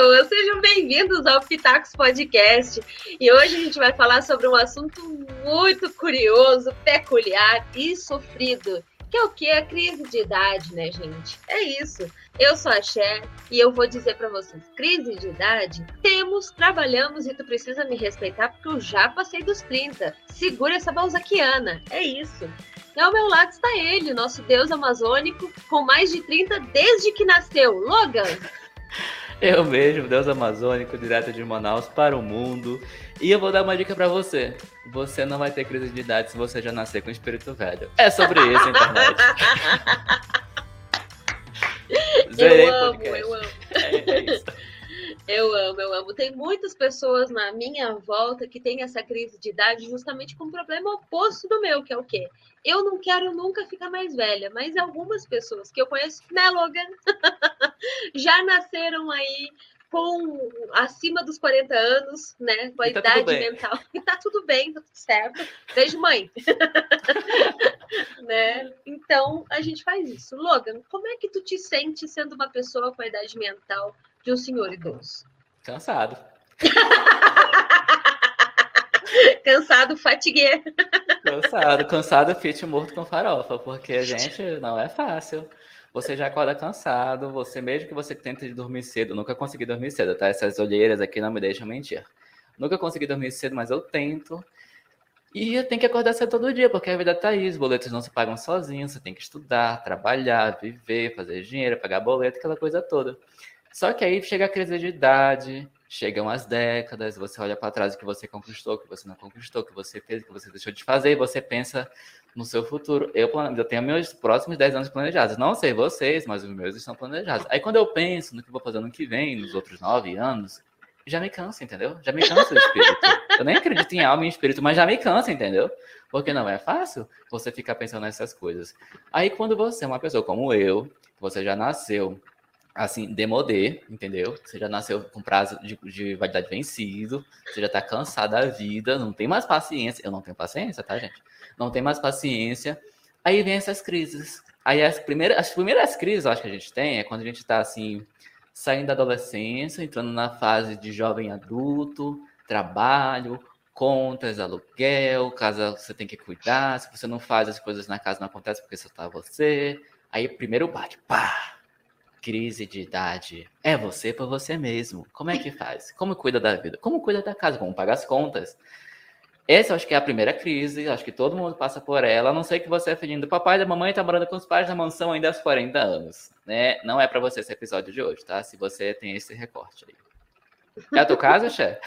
pessoas, sejam bem-vindos ao Pitacos Podcast. E hoje a gente vai falar sobre um assunto muito curioso, peculiar e sofrido, que é o que? A crise de idade, né, gente? É isso. Eu sou a Cher e eu vou dizer para vocês: crise de idade, temos, trabalhamos e tu precisa me respeitar porque eu já passei dos 30. Segura essa balzaquiana. É isso. E ao meu lado está ele, nosso deus amazônico, com mais de 30 desde que nasceu. Logan! Eu mesmo, Deus Amazônico, direto de Manaus para o mundo. E eu vou dar uma dica para você. Você não vai ter crise de idade se você já nascer com espírito velho. É sobre isso, internet. Zerei eu amo, podcast. eu amo. É, é isso. Eu amo, eu amo. Tem muitas pessoas na minha volta que têm essa crise de idade justamente com um problema oposto do meu, que é o quê? Eu não quero nunca ficar mais velha, mas algumas pessoas que eu conheço, né, Logan? já nasceram aí com acima dos 40 anos, né? Com a tá idade mental. E tá tudo bem, tá tudo certo. Beijo, mãe. né? Então, a gente faz isso. Logan, como é que tu te sente sendo uma pessoa com a idade mental de um senhor idoso? Cansado. cansado, fatiguê. Cansado, cansado, fit morto com farofa, porque a gente não é fácil. Você já acorda cansado, você mesmo que você tente dormir cedo, nunca consegui dormir cedo, tá? Essas olheiras aqui não me deixam mentir. Nunca consegui dormir cedo, mas eu tento. E eu tenho que acordar cedo todo dia, porque a vida tá aí, os boletos não se pagam sozinhos, você tem que estudar, trabalhar, viver, fazer dinheiro, pagar boleto, aquela coisa toda. Só que aí chega a crise de idade, chegam as décadas, você olha para trás o que você conquistou, o que você não conquistou, o que você fez, o que você deixou de fazer, e você pensa no seu futuro. Eu, eu tenho meus próximos 10 anos planejados. Não sei vocês, mas os meus estão planejados. Aí quando eu penso no que vou fazer no que vem, nos outros 9 anos, já me cansa, entendeu? Já me cansa o espírito. Eu nem acredito em alma e espírito, mas já me cansa, entendeu? Porque não é fácil você ficar pensando nessas coisas. Aí quando você é uma pessoa como eu, você já nasceu assim, demodê, entendeu? Você já nasceu com prazo de, de validade vencido, você já tá cansado da vida, não tem mais paciência. Eu não tenho paciência, tá, gente? Não tem mais paciência. Aí vem essas crises. Aí as primeiras, as primeiras crises, eu acho que a gente tem, é quando a gente tá assim, saindo da adolescência, entrando na fase de jovem adulto, trabalho, contas, aluguel, casa você tem que cuidar, se você não faz as coisas na casa não acontece porque só tá você. Aí primeiro bate, pá, Crise de idade. É você por você mesmo. Como é que faz? Como cuida da vida? Como cuida da casa? Como paga as contas? Essa eu acho que é a primeira crise, acho que todo mundo passa por ela, a não sei que você é filhinho do papai e da mamãe tá morando com os pais na mansão ainda aos 40 anos, né? Não é para você esse episódio de hoje, tá? Se você tem esse recorte aí. É o teu caso, Xé?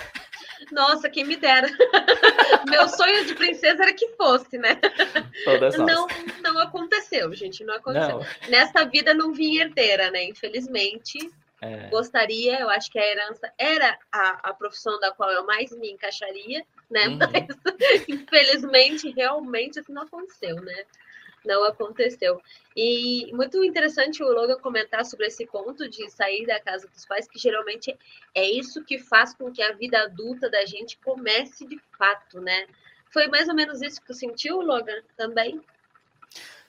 Nossa, quem me dera. Meu sonho de princesa era que fosse, né? Todas não, não aconteceu, gente, não aconteceu. Não. Nessa vida não vim herdeira, né? Infelizmente. É. Gostaria, eu acho que a herança era a, a profissão da qual eu mais me encaixaria, né? Uhum. Mas infelizmente, realmente, isso não aconteceu, né? Não aconteceu. E muito interessante o Logan comentar sobre esse ponto de sair da casa dos pais, que geralmente é isso que faz com que a vida adulta da gente comece de fato, né? Foi mais ou menos isso que tu sentiu, Logan, também?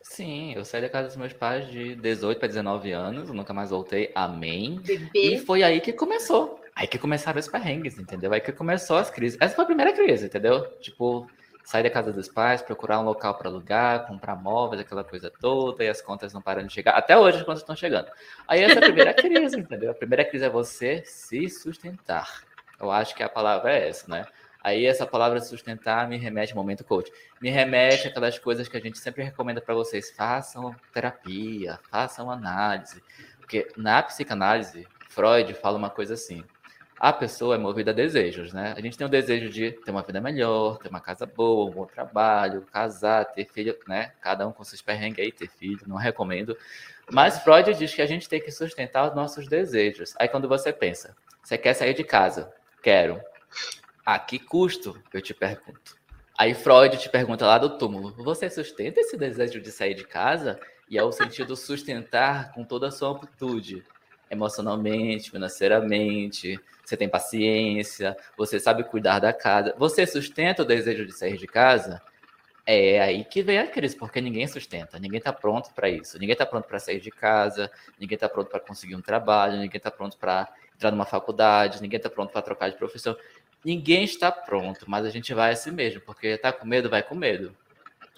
Sim, eu saí da casa dos meus pais de 18 para 19 anos, nunca mais voltei, amém. Bebê. E foi aí que começou. Aí que começaram os perrengues, entendeu? Aí que começou as crises. Essa foi a primeira crise, entendeu? Tipo, sair da casa dos pais, procurar um local para alugar, comprar móveis, aquela coisa toda, e as contas não param de chegar. Até hoje as contas estão chegando. Aí essa é a primeira crise, entendeu? A primeira crise é você se sustentar. Eu acho que a palavra é essa, né? Aí essa palavra sustentar me remete ao momento coach. Me remete aquelas coisas que a gente sempre recomenda para vocês. Façam terapia, façam análise. Porque na psicanálise, Freud fala uma coisa assim a pessoa é movida a desejos, né? A gente tem o desejo de ter uma vida melhor, ter uma casa boa, um bom trabalho, casar, ter filho, né? Cada um com seus perrengues aí, ter filho, não recomendo. Mas Freud diz que a gente tem que sustentar os nossos desejos. Aí quando você pensa, você quer sair de casa? Quero. A que custo? Eu te pergunto. Aí Freud te pergunta lá do túmulo: você sustenta esse desejo de sair de casa? E é o sentido sustentar com toda a sua amplitude emocionalmente, financeiramente, você tem paciência, você sabe cuidar da casa, você sustenta o desejo de sair de casa? É aí que vem a crise, porque ninguém sustenta, ninguém está pronto para isso, ninguém está pronto para sair de casa, ninguém está pronto para conseguir um trabalho, ninguém está pronto para entrar numa faculdade, ninguém está pronto para trocar de profissão. Ninguém está pronto, mas a gente vai assim mesmo, porque está com medo, vai com medo.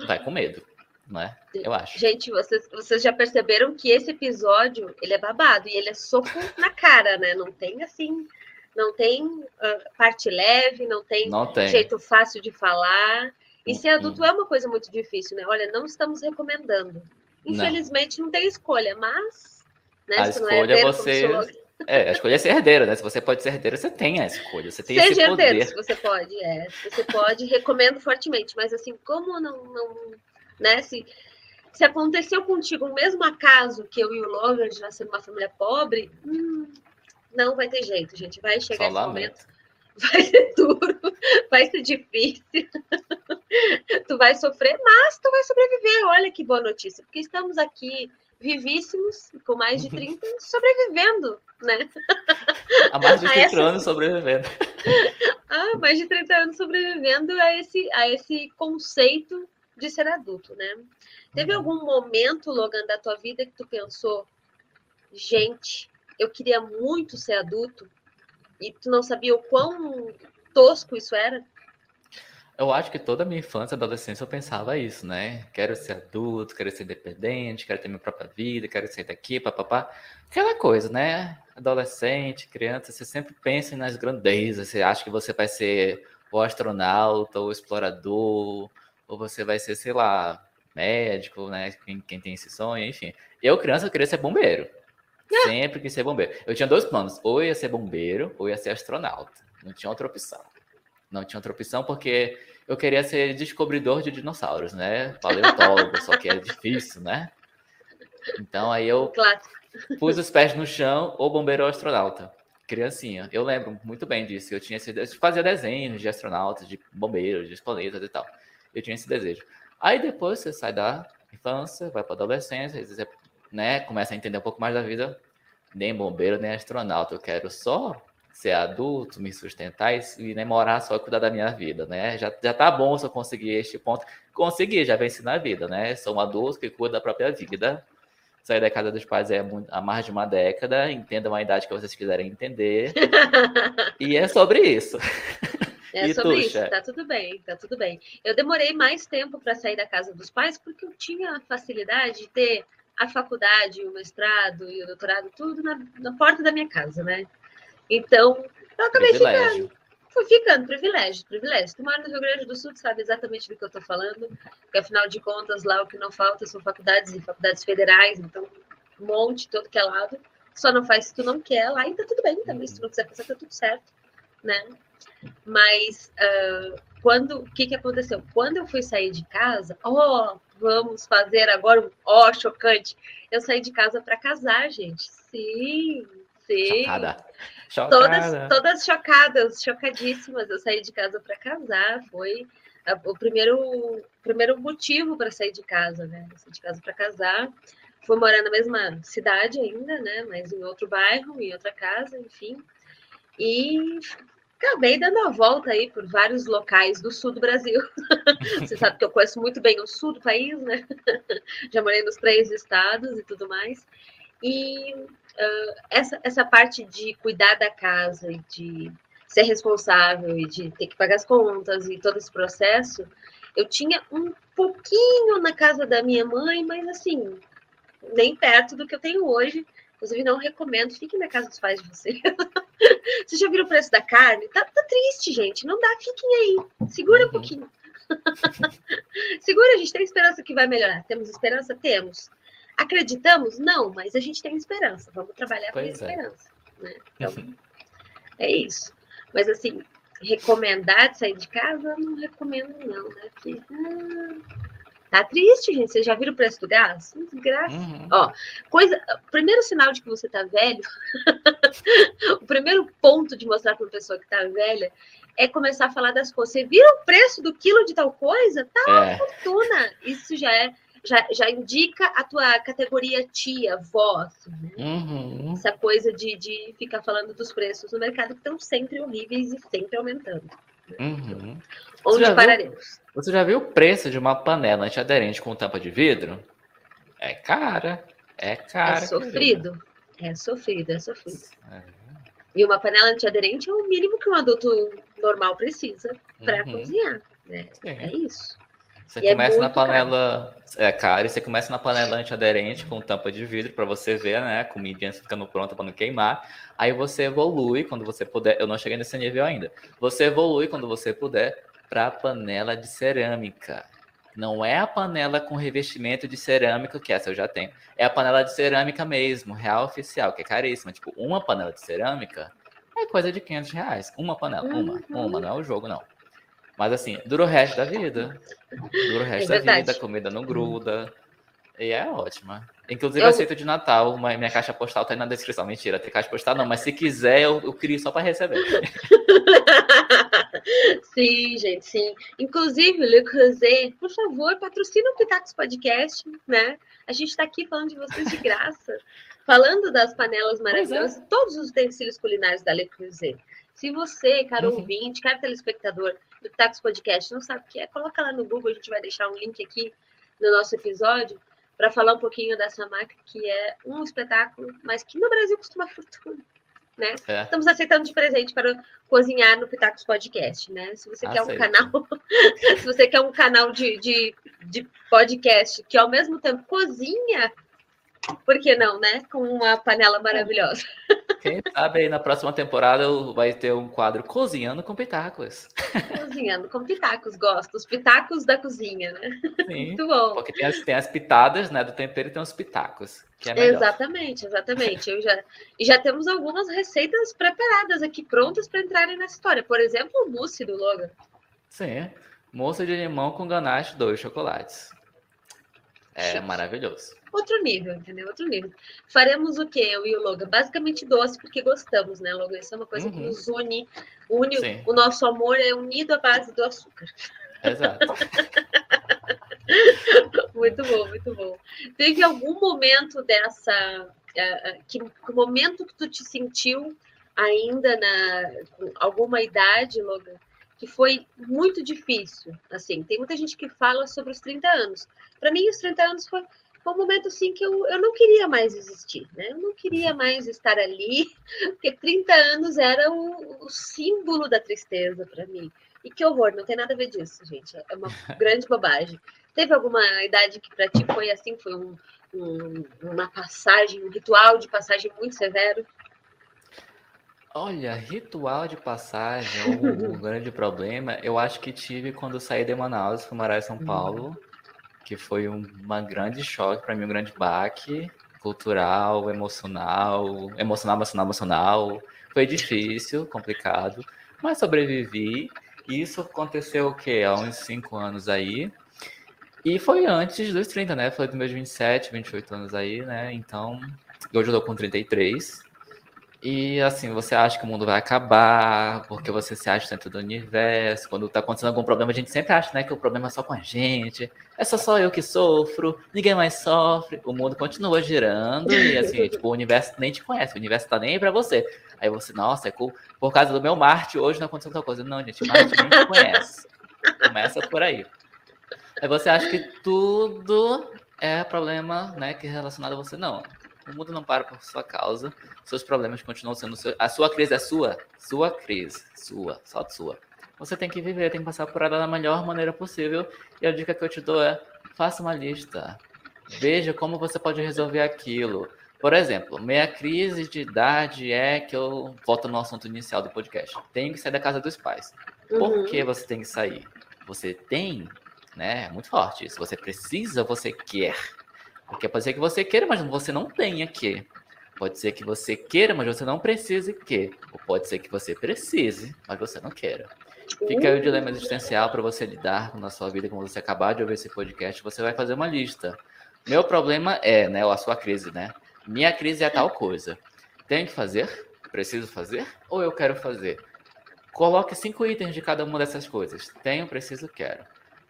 Vai com medo, não é? Eu acho. Gente, vocês, vocês já perceberam que esse episódio, ele é babado, e ele é soco na cara, né? Não tem assim, não tem uh, parte leve, não tem, não tem jeito fácil de falar. E ser adulto é uma coisa muito difícil, né? Olha, não estamos recomendando. Infelizmente não, não tem escolha, mas né, a escolha é você é, a escolha é ser herdeiro, né? Se você pode ser herdeiro, você tem a escolha, você tem Seja esse poder. herdeiro, se você pode, é. Você pode, recomendo fortemente, mas assim, como não, não né? Se, se aconteceu contigo o mesmo acaso que eu e o Logan de nascer numa família pobre, hum, não vai ter jeito, gente. Vai chegar Só esse momento vai ser duro, vai ser difícil. tu vai sofrer, mas tu vai sobreviver. Olha que boa notícia, porque estamos aqui vivíssimos, com mais de 30, sobrevivendo, né? Há mais de 30 essa... anos sobrevivendo. Ah, mais de 30 anos sobrevivendo a esse, a esse conceito de ser adulto, né? Teve uhum. algum momento, Logan, da tua vida que tu pensou, gente, eu queria muito ser adulto, e tu não sabia o quão tosco isso era? Eu acho que toda a minha infância e adolescência eu pensava isso, né? Quero ser adulto, quero ser independente, quero ter minha própria vida, quero sair daqui, papapá. Aquela coisa, né? Adolescente, criança, você sempre pensa nas grandezas. Você acha que você vai ser o astronauta, ou explorador, ou você vai ser, sei lá, médico, né? Quem, quem tem esse sonho, enfim. Eu, criança, eu queria ser bombeiro. Sempre quis ser bombeiro. Eu tinha dois planos: ou ia ser bombeiro, ou ia ser astronauta. Não tinha outra opção. Não tinha outra opção porque eu queria ser descobridor de dinossauros, né? Paleontólogo, só que é difícil, né? Então aí eu pus os pés no chão, ou bombeiro ou astronauta. Criancinha. Eu lembro muito bem disso. Eu tinha esse eu fazia desenhos de astronautas, de bombeiros, de planetas e tal. Eu tinha esse desejo. Aí depois você sai da infância, vai para adolescência, às vezes é né, começa a entender um pouco mais da vida, nem bombeiro, nem astronauta. Eu quero só ser adulto, me sustentar e, e nem morar só e cuidar da minha vida, né? Já, já tá bom se eu conseguir este ponto. Consegui, já venci na vida, né? Sou um adulto que cuida da própria vida. Sair da casa dos pais é há mais de uma década. Entendam a idade que vocês quiserem entender. e é sobre isso. É e sobre isso, tá tudo bem, tá tudo bem. Eu demorei mais tempo para sair da casa dos pais porque eu tinha a facilidade de ter a faculdade, o mestrado e o doutorado, tudo na, na porta da minha casa, né? Então, eu acabei privilégio. ficando. Fui ficando, privilégio, privilégio. Tu mora no Rio Grande do Sul, tu sabe exatamente do que eu estou falando, porque afinal de contas, lá o que não falta são faculdades e faculdades federais, então, um monte, todo que é lado. Só não faz se tu não quer lá, e tá tudo bem também, se tu não quiser fazer, tá tudo certo, né? Mas uh, quando o que, que aconteceu? Quando eu fui sair de casa, oh, vamos fazer agora um ó, oh, chocante. Eu saí de casa para casar, gente. Sim, sim. Chocada. Chocada. Todas, todas chocadas, chocadíssimas. Eu saí de casa para casar. Foi o primeiro, primeiro motivo para sair de casa, né? Eu saí de casa para casar. Fui morar na mesma cidade ainda, né? Mas em outro bairro, em outra casa, enfim. E acabei dando a volta aí por vários locais do sul do Brasil. Você sabe que eu conheço muito bem o sul do país, né? Já morei nos três estados e tudo mais. E uh, essa, essa parte de cuidar da casa e de ser responsável e de ter que pagar as contas e todo esse processo, eu tinha um pouquinho na casa da minha mãe, mas assim, nem perto do que eu tenho hoje. Inclusive, não recomendo, fiquem na casa dos pais de vocês. Vocês já viram o preço da carne? Tá, tá triste, gente. Não dá, fiquem aí. Segura um uhum. pouquinho. Segura, a gente tem esperança que vai melhorar. Temos esperança? Temos. Acreditamos? Não, mas a gente tem esperança. Vamos trabalhar com a é. esperança. Né? Então, uhum. é isso. Mas assim, recomendar de sair de casa? Não recomendo, não, né? Porque, ah, Tá triste, gente. Vocês já viram o preço do gás? Desgraça. Uhum. Ó, coisa. Primeiro sinal de que você tá velho, o primeiro ponto de mostrar para uma pessoa que tá velha é começar a falar das coisas. Você vira o preço do quilo de tal coisa? Tá uma é. fortuna. Isso já é. Já, já indica a tua categoria tia, vó, assim, né? uhum. Essa coisa de, de ficar falando dos preços no mercado que estão sempre horríveis e sempre aumentando. Né? Uhum. Onde pararemos? Você já viu o preço de uma panela antiaderente com tampa de vidro? É cara. É cara. É sofrido. Querida. É sofrido, é sofrido. É. E uma panela antiaderente é o mínimo que um adulto normal precisa para uhum. cozinhar. Né? É isso. Você e é começa é na panela, caro. é caro, e você começa na panela antiaderente com tampa de vidro para você ver, né, a comidinha ficando pronta para não queimar. Aí você evolui quando você puder. Eu não cheguei nesse nível ainda. Você evolui quando você puder para panela de cerâmica. Não é a panela com revestimento de cerâmica, que essa eu já tenho. É a panela de cerâmica mesmo, real oficial, que é caríssima. Tipo, uma panela de cerâmica é coisa de 500 reais. Uma panela, uma, uhum. uma, não é o jogo, não. Mas assim, dura o resto da vida. Dura o resto é da vida, a comida não gruda. E é ótima. Inclusive, eu... aceito de Natal. Minha caixa postal tá aí na descrição. Mentira, tem caixa postal não, mas se quiser, eu, eu crio só para receber. sim, gente, sim. Inclusive, Le Creuset, por favor, patrocina o Pitacos Podcast, né? A gente está aqui falando de vocês de graça. falando das panelas é. maravilhosas, é. todos os utensílios culinários da Le Creuset. Se você, caro uhum. ouvinte, caro telespectador do Pitacos Podcast, não sabe o que é, coloca lá no Google, a gente vai deixar um link aqui no nosso episódio para falar um pouquinho dessa marca que é um espetáculo, mas que no Brasil costuma fortuna. Né? É. Estamos aceitando de presente para cozinhar no Pitacos Podcast, né? Se você Aceito. quer um canal, se você quer um canal de, de, de podcast que ao mesmo tempo cozinha por que não, né? Com uma panela maravilhosa. Quem sabe aí na próxima temporada vai ter um quadro Cozinhando com Pitacos. Cozinhando com Pitacos, gosto. Os pitacos da cozinha, né? Sim, Muito bom. Porque tem as, tem as pitadas né, do tempero e tem os pitacos. Que é. Exatamente, exatamente. Eu já, e já temos algumas receitas preparadas aqui, prontas para entrarem nessa história. Por exemplo, o mousse do Logan. Sim, mousse de limão com ganache, dois chocolates. É Chique. maravilhoso outro nível, entendeu? Outro nível. Faremos o quê, eu e o Logan? Basicamente doce, porque gostamos, né, Logan? Isso é uma coisa uhum. que nos une. une o nosso amor é unido à base do açúcar. Exato. muito bom, muito bom. Teve algum momento dessa. Uh, que, que momento que tu te sentiu ainda na alguma idade, Logan, que foi muito difícil. Assim, tem muita gente que fala sobre os 30 anos. Para mim, os 30 anos foi foi um momento assim que eu, eu não queria mais existir, né? Eu não queria mais estar ali, porque 30 anos era o, o símbolo da tristeza para mim. E que horror, não tem nada a ver disso, gente. É uma grande bobagem. Teve alguma idade que para ti foi assim, foi um, um, uma passagem, um ritual de passagem muito severo? Olha, ritual de passagem, o grande problema, eu acho que tive quando saí de Manaus, fui morar em São uhum. Que foi um uma grande choque para mim, um grande baque cultural, emocional, emocional, emocional, emocional. Foi difícil, complicado, mas sobrevivi. Isso aconteceu o quê? Há uns cinco anos aí. E foi antes dos 30, né? Foi dos meus 27, 28 anos aí, né? Então, hoje eu tô com 33. E assim, você acha que o mundo vai acabar, porque você se acha dentro do universo. Quando tá acontecendo algum problema, a gente sempre acha né, que o problema é só com a gente. É só só eu que sofro, ninguém mais sofre. O mundo continua girando e assim, tipo, o universo nem te conhece, o universo tá nem aí pra você. Aí você, nossa, é cool. por causa do meu Marte hoje não aconteceu tal coisa. Não, gente, Marte nem te conhece. Começa por aí. Aí você acha que tudo é problema, né, que é relacionado a você. Não, o mundo não para por sua causa. Seus problemas continuam sendo seu... a sua crise é sua, sua crise, sua, só sua. Você tem que viver, tem que passar por ela da melhor maneira possível. E a dica que eu te dou é: faça uma lista. Veja como você pode resolver aquilo. Por exemplo, minha crise de idade é que eu volto no assunto inicial do podcast. Tenho que sair da casa dos pais. Por uhum. que você tem que sair? Você tem, né? É muito forte isso. Você precisa, você quer. Porque pode ser que você queira, mas você não tenha que. Pode ser que você queira, mas você não precise que. Ou pode ser que você precise, mas você não queira. Fica aí o dilema existencial para você lidar na sua vida, como você acabar de ouvir esse podcast, você vai fazer uma lista. Meu problema é, né, ou a sua crise, né? Minha crise é tal coisa. Tenho que fazer? Preciso fazer? Ou eu quero fazer? Coloque cinco itens de cada uma dessas coisas. Tenho, preciso, quero.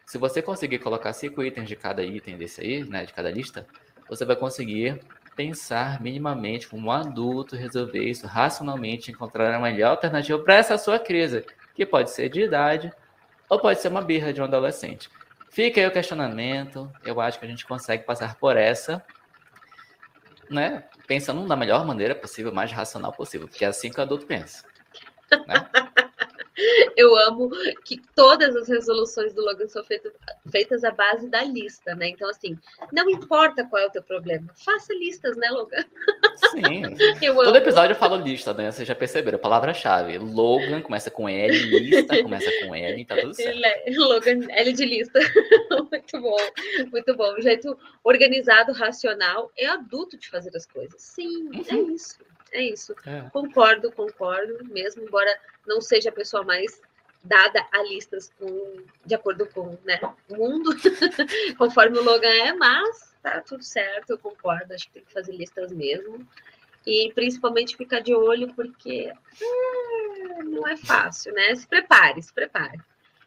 Se você conseguir colocar cinco itens de cada item desse aí, né, de cada lista, você vai conseguir pensar minimamente como um adulto, resolver isso racionalmente, encontrar a melhor alternativa para essa sua crise, que pode ser de idade ou pode ser uma birra de um adolescente. Fica aí o questionamento. Eu acho que a gente consegue passar por essa, né? Pensando da melhor maneira possível, mais racional possível, porque é assim que o adulto pensa. Né? Eu amo que todas as resoluções do Logan são feitas, feitas à base da lista, né? Então, assim, não importa qual é o teu problema, faça listas, né, Logan? Sim. Eu Todo episódio eu falo lista, né? Vocês já perceberam, palavra-chave. Logan começa com L, lista começa com L, tá tudo certo. É, Logan, L de lista. muito bom, muito bom. Um jeito organizado, racional, é adulto de fazer as coisas. Sim, é uhum. é isso. É isso. É. Concordo, concordo, mesmo, embora não seja a pessoa mais dada a listas com, de acordo com né, o mundo, conforme o Logan é, mas tá tudo certo, eu concordo, acho que tem que fazer listas mesmo. E principalmente ficar de olho, porque é, não é fácil, né? Se prepare, se prepare.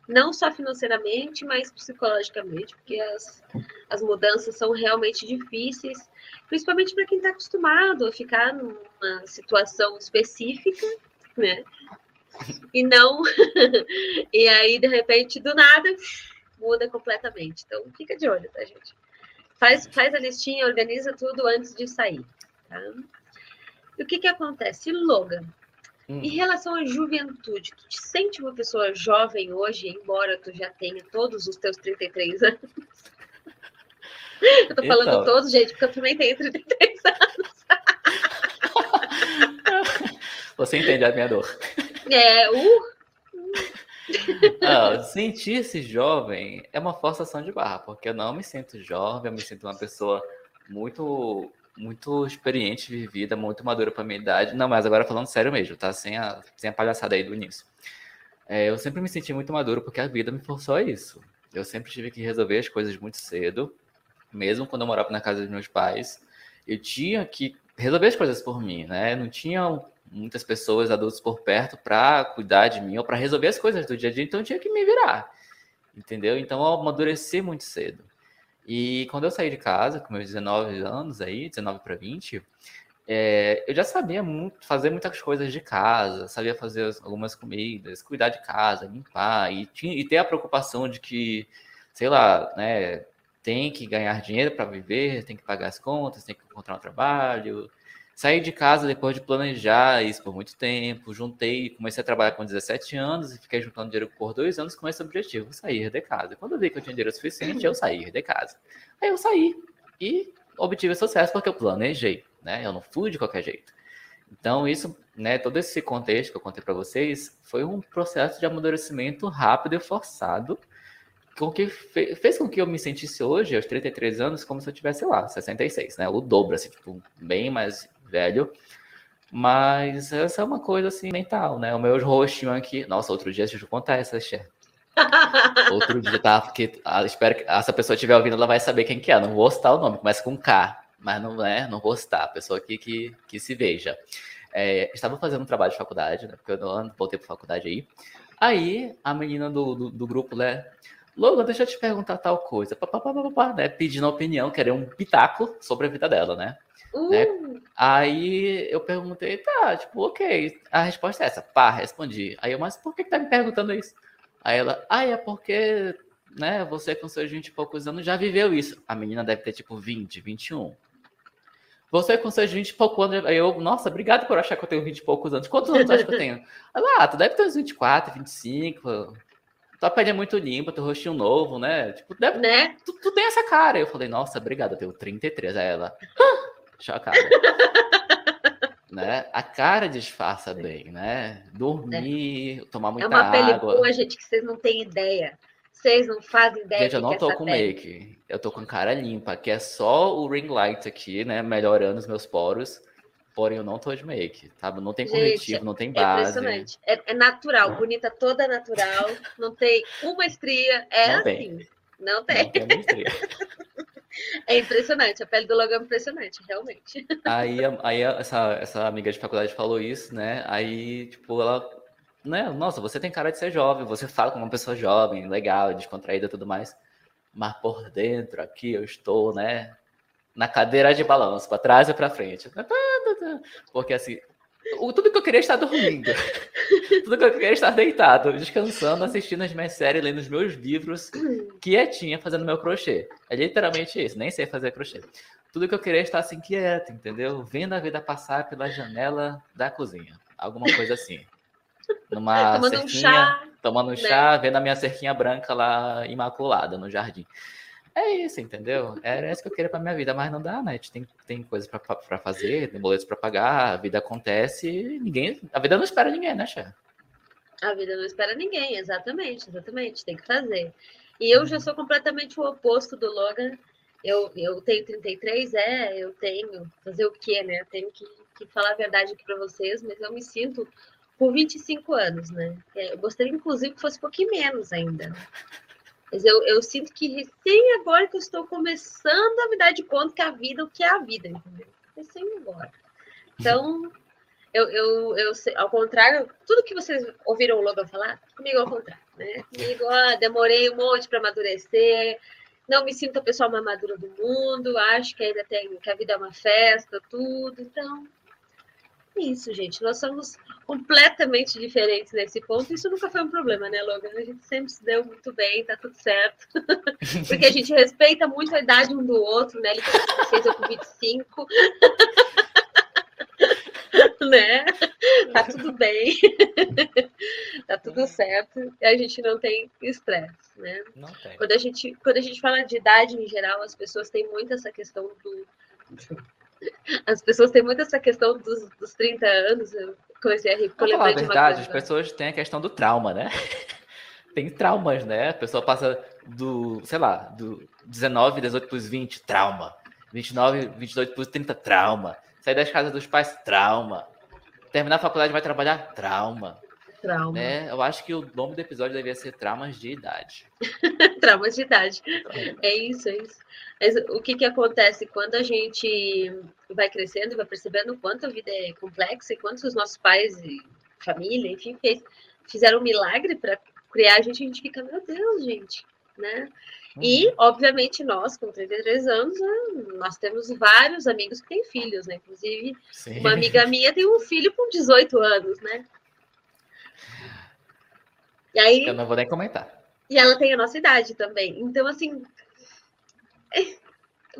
Não só financeiramente, mas psicologicamente, porque as, as mudanças são realmente difíceis principalmente para quem está acostumado a ficar numa situação específica, né? E não. e aí, de repente, do nada, muda completamente. Então, fica de olho, tá, gente? Faz, faz a listinha, organiza tudo antes de sair. Tá? E o que, que acontece? Logan, hum. em relação à juventude, tu te sente uma pessoa jovem hoje, embora tu já tenha todos os teus 33 anos? Eu tô falando então... todos, gente, porque eu também tenho 33 anos. Você entende a minha dor. É, uh! Ah, sentir-se jovem é uma forçação de barra, porque eu não me sinto jovem, eu me sinto uma pessoa muito muito experiente, vivida, muito madura para minha idade. Não, mas agora falando sério mesmo, tá? Sem a, sem a palhaçada aí do início. É, eu sempre me senti muito maduro porque a vida me forçou a isso. Eu sempre tive que resolver as coisas muito cedo mesmo quando eu morava na casa dos meus pais, eu tinha que resolver as coisas por mim, né? Não tinha muitas pessoas adultos por perto para cuidar de mim ou para resolver as coisas do dia a dia, então eu tinha que me virar, entendeu? Então eu amadureci muito cedo. E quando eu saí de casa, com meus 19 anos aí, 19 para 20, é, eu já sabia muito, fazer muitas coisas de casa, sabia fazer algumas comidas, cuidar de casa, limpar, e, tinha, e ter a preocupação de que, sei lá, né, tem que ganhar dinheiro para viver, tem que pagar as contas, tem que encontrar um trabalho. Saí de casa depois de planejar isso por muito tempo, juntei, comecei a trabalhar com 17 anos e fiquei juntando dinheiro por dois anos com esse objetivo, sair de casa. Quando eu vi que eu tinha dinheiro suficiente, eu saí de casa. Aí eu saí e obtive sucesso porque eu planejei, né? Eu não fui de qualquer jeito. Então, isso, né, todo esse contexto que eu contei para vocês foi um processo de amadurecimento rápido e forçado com que fez com que eu me sentisse hoje, aos 33 anos, como se eu tivesse, lá, 66, né? O dobro, assim, tipo, bem mais velho. Mas essa é uma coisa, assim, mental, né? O meu rostinho aqui... Nossa, outro dia, deixa eu contar essa, Xé. Outro dia, tá? Porque ah, espero que essa pessoa estiver ouvindo, ela vai saber quem que é. Não vou citar o nome, começa com K, mas não é, não vou citar. A pessoa aqui que, que se veja. É, estava fazendo um trabalho de faculdade, né? Porque eu não voltei para faculdade aí. Aí, a menina do, do, do grupo, né? Logan, deixa eu te perguntar tal coisa. Pá, pá, pá, né? Pedindo opinião, querer um pitaco sobre a vida dela, né? Uh. né? Aí eu perguntei, tá, tipo, ok. A resposta é essa, pá, respondi. Aí eu, mas por que, que tá me perguntando isso? Aí ela, ah, é porque, né, você com seus 20 e poucos anos já viveu isso. A menina deve ter, tipo, 20, 21. Você com seus 20 e poucos anos, aí eu, nossa, obrigado por achar que eu tenho 20 e poucos anos. Quantos anos acha que eu tenho? Ela, ah, tu deve ter uns 24, 25, tua pele é muito limpa, teu rostinho novo, né? Tipo, né? Tu, tu, tem essa cara. Eu falei, nossa, obrigada, eu tenho 33. Aí ela, chocada. né? A cara disfarça bem, né? Dormir, é. tomar muita água. É uma água. pele boa, gente, que vocês não têm ideia. Vocês não fazem ideia. Gente, eu não tô com pele. make. Eu tô com cara limpa, que é só o ring light aqui, né? Melhorando os meus poros porém eu não tô de make, sabe? Não tem corretivo, não tem é base. É impressionante. É, é natural, bonita toda natural, não tem uma estria, é não assim. Tem. Não tem. Não tem estria. É impressionante, a pele do Logan é impressionante, realmente. Aí, aí essa, essa amiga de faculdade falou isso, né? Aí, tipo, ela, né? Nossa, você tem cara de ser jovem, você fala como uma pessoa jovem, legal, descontraída e tudo mais. Mas por dentro, aqui eu estou, né? Na cadeira de balanço, para trás e para frente. Porque assim, tudo que eu queria é estar dormindo. tudo que eu queria é estar deitado, descansando, assistindo as minhas séries, lendo os meus livros, quietinha, fazendo meu crochê. É literalmente isso, nem sei fazer crochê. Tudo que eu queria é estar assim quieto, entendeu? Vendo a vida passar pela janela da cozinha. Alguma coisa assim. Numa tomando cerquinha, um chá, tomando um né? chá, vendo a minha cerquinha branca lá imaculada no jardim. É isso, entendeu? Era isso que eu queria para minha vida, mas não dá, né? A gente tem, tem coisas para fazer, tem boletos para pagar, a vida acontece ninguém. A vida não espera ninguém, né, Xé? A vida não espera ninguém, exatamente, exatamente, tem que fazer. E eu já uhum. sou completamente o oposto do Logan. Eu, eu tenho 33, é, eu tenho. Fazer o quê, né? Eu tenho que, que falar a verdade aqui para vocês, mas eu me sinto por 25 anos, né? É, eu gostaria, inclusive, que fosse um pouquinho menos ainda. Mas eu, eu sinto que recém agora que eu estou começando a me dar de conta que a vida, o que é a vida, entendeu? Recém agora. Então, eu, eu, eu, ao contrário, tudo que vocês ouviram o Logan falar, comigo ao contrário, né? Comigo, demorei um monte para amadurecer, não me sinto a pessoa mais madura do mundo, acho que ainda tem, que a vida é uma festa, tudo, então isso, gente. Nós somos completamente diferentes nesse ponto. Isso nunca foi um problema, né, Logan? A gente sempre se deu muito bem, tá tudo certo. Porque a gente respeita muito a idade um do outro, né? Ele tem 26, eu com 25. né? Tá tudo bem. tá tudo certo. E a gente não tem estresse, né? Não tem. Quando a gente, quando a gente fala de idade em geral, as pessoas têm muito essa questão do as pessoas têm muito essa questão dos, dos 30 anos. Eu comecei a rir. Falar a verdade, as pessoas têm a questão do trauma, né? Tem traumas, né? A pessoa passa do, sei lá, do 19, 18 para os 20, trauma. 29, 22 para os 30, trauma. Sair das casas dos pais, trauma. Terminar a faculdade vai trabalhar, trauma. Trauma. Né? Eu acho que o nome do episódio devia ser Traumas de Idade. traumas de Idade. É isso, é isso. Mas o que, que acontece quando a gente vai crescendo e vai percebendo o quanto a vida é complexa e quanto os nossos pais e família, enfim, fez, fizeram um milagre para criar a gente, a gente fica, meu Deus, gente, né? Uhum. E, obviamente, nós, com 33 anos, né, nós temos vários amigos que têm filhos, né? Inclusive, Sim. uma amiga minha tem um filho com 18 anos, né? E aí, Eu não vou nem comentar. E ela tem a nossa idade também. Então, assim, é,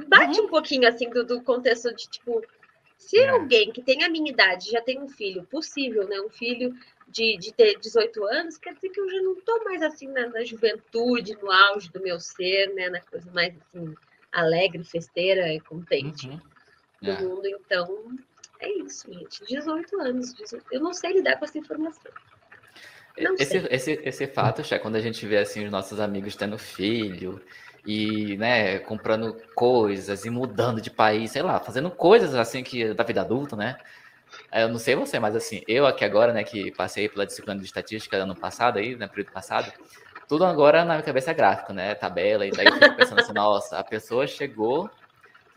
bate uhum. um pouquinho assim do, do, contexto de tipo, se é. alguém que tem a minha idade já tem um filho possível, né? Um filho de, de ter 18 anos, quer dizer que eu já não tô mais assim na, na juventude, no auge do meu ser, né? Na coisa mais assim, alegre, festeira e contente uhum. do é. mundo. Então, é isso, gente. 18 anos. 18... Eu não sei lidar com essa informação. Esse, esse, esse fato, já quando a gente vê assim os nossos amigos tendo filho e né, comprando coisas e mudando de país, sei lá, fazendo coisas assim que da vida adulta, né? Eu não sei você, mas assim, eu aqui agora, né, que passei pela disciplina de estatística ano passado aí, né, período passado, tudo agora na minha cabeça é gráfico, né, tabela, e daí eu fico pensando assim, nossa, a pessoa chegou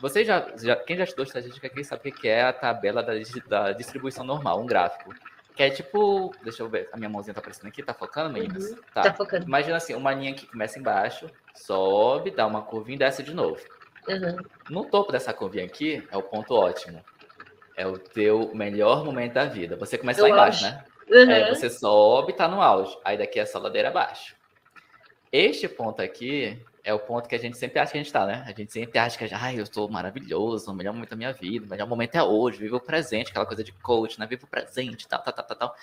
você já, já, quem já estudou estatística aqui sabe o que é a tabela da, da distribuição normal, um gráfico. Que é tipo. Deixa eu ver. A minha mãozinha tá aparecendo aqui. Tá focando, meninas? Uhum, tá. tá. focando. Imagina assim: uma linha que começa embaixo, sobe, dá uma curvinha e desce de novo. Uhum. No topo dessa curvinha aqui é o ponto ótimo. É o teu melhor momento da vida. Você começa eu lá embaixo, acho. né? Uhum. É, você sobe, tá no auge. Aí daqui é só ladeira abaixo. Este ponto aqui é o ponto que a gente sempre acha que a gente está, né? A gente sempre acha que, ai, eu estou maravilhoso, o melhor momento da minha vida, o melhor momento é hoje, viva o presente, aquela coisa de coach, né? Viva o presente, tal, tal, tal, tal, tal.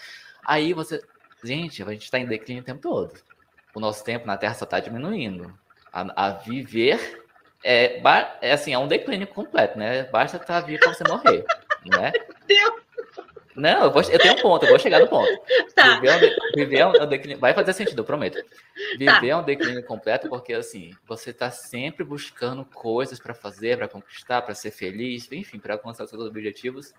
Aí você, gente, a gente está em declínio o tempo todo. O nosso tempo na Terra só está diminuindo. A, a, viver é, é assim, é um declínio completo, né? Basta estar tá vivo para você morrer, né? Deus! Não, eu, vou, eu tenho um ponto, eu vou chegar no ponto. Tá. Viver, é um, de, viver é um, declínio. Vai fazer sentido, eu prometo. Viver tá. é um declínio completo porque, assim, você está sempre buscando coisas para fazer, para conquistar, para ser feliz, enfim, para alcançar seus objetivos.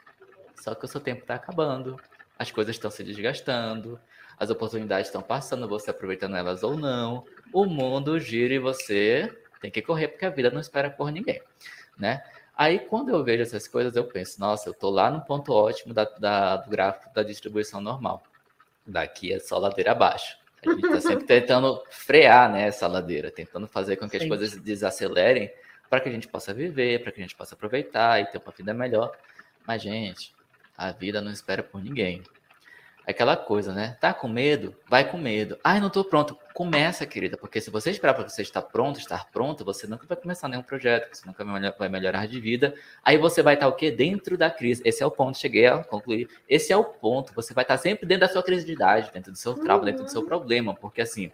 Só que o seu tempo está acabando, as coisas estão se desgastando, as oportunidades estão passando, você aproveitando elas ou não. O mundo gira e você tem que correr porque a vida não espera por ninguém, né? Aí, quando eu vejo essas coisas, eu penso, nossa, eu estou lá no ponto ótimo da, da, do gráfico da distribuição normal. Daqui é só ladeira abaixo. A gente está sempre tentando frear né, essa ladeira, tentando fazer com que as Sim. coisas desacelerem para que a gente possa viver, para que a gente possa aproveitar e ter uma vida melhor. Mas, gente, A vida não espera por ninguém. Aquela coisa, né? Tá com medo? Vai com medo. Ai, não tô pronto. Começa, querida, porque se você esperar para você estar pronto, estar pronto, você nunca vai começar nenhum projeto, você nunca vai melhorar de vida. Aí você vai estar o quê? Dentro da crise. Esse é o ponto, cheguei a concluir. Esse é o ponto. Você vai estar sempre dentro da sua crise de idade, dentro do seu trauma, dentro do seu problema, porque assim,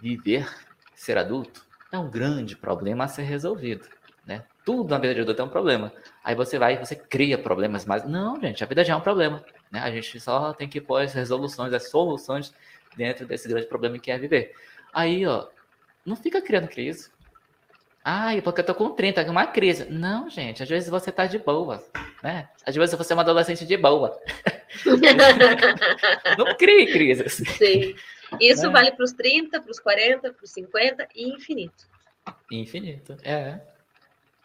viver, ser adulto, é um grande problema a ser resolvido, né? Tudo na vida de adulto é um problema. Aí você vai você cria problemas, mas não, gente, a vida já é um problema. Né? A gente só tem que pôr as resoluções, as soluções dentro desse grande problema que é viver. Aí, ó, não fica criando crise. Ai, porque eu tô com 30, é uma crise. Não, gente, às vezes você tá de boa, né? Às vezes você é uma adolescente de boa. não crie crises. Sim. Isso é. vale para os 30, para os 40, para os 50 e infinito. Infinito, é.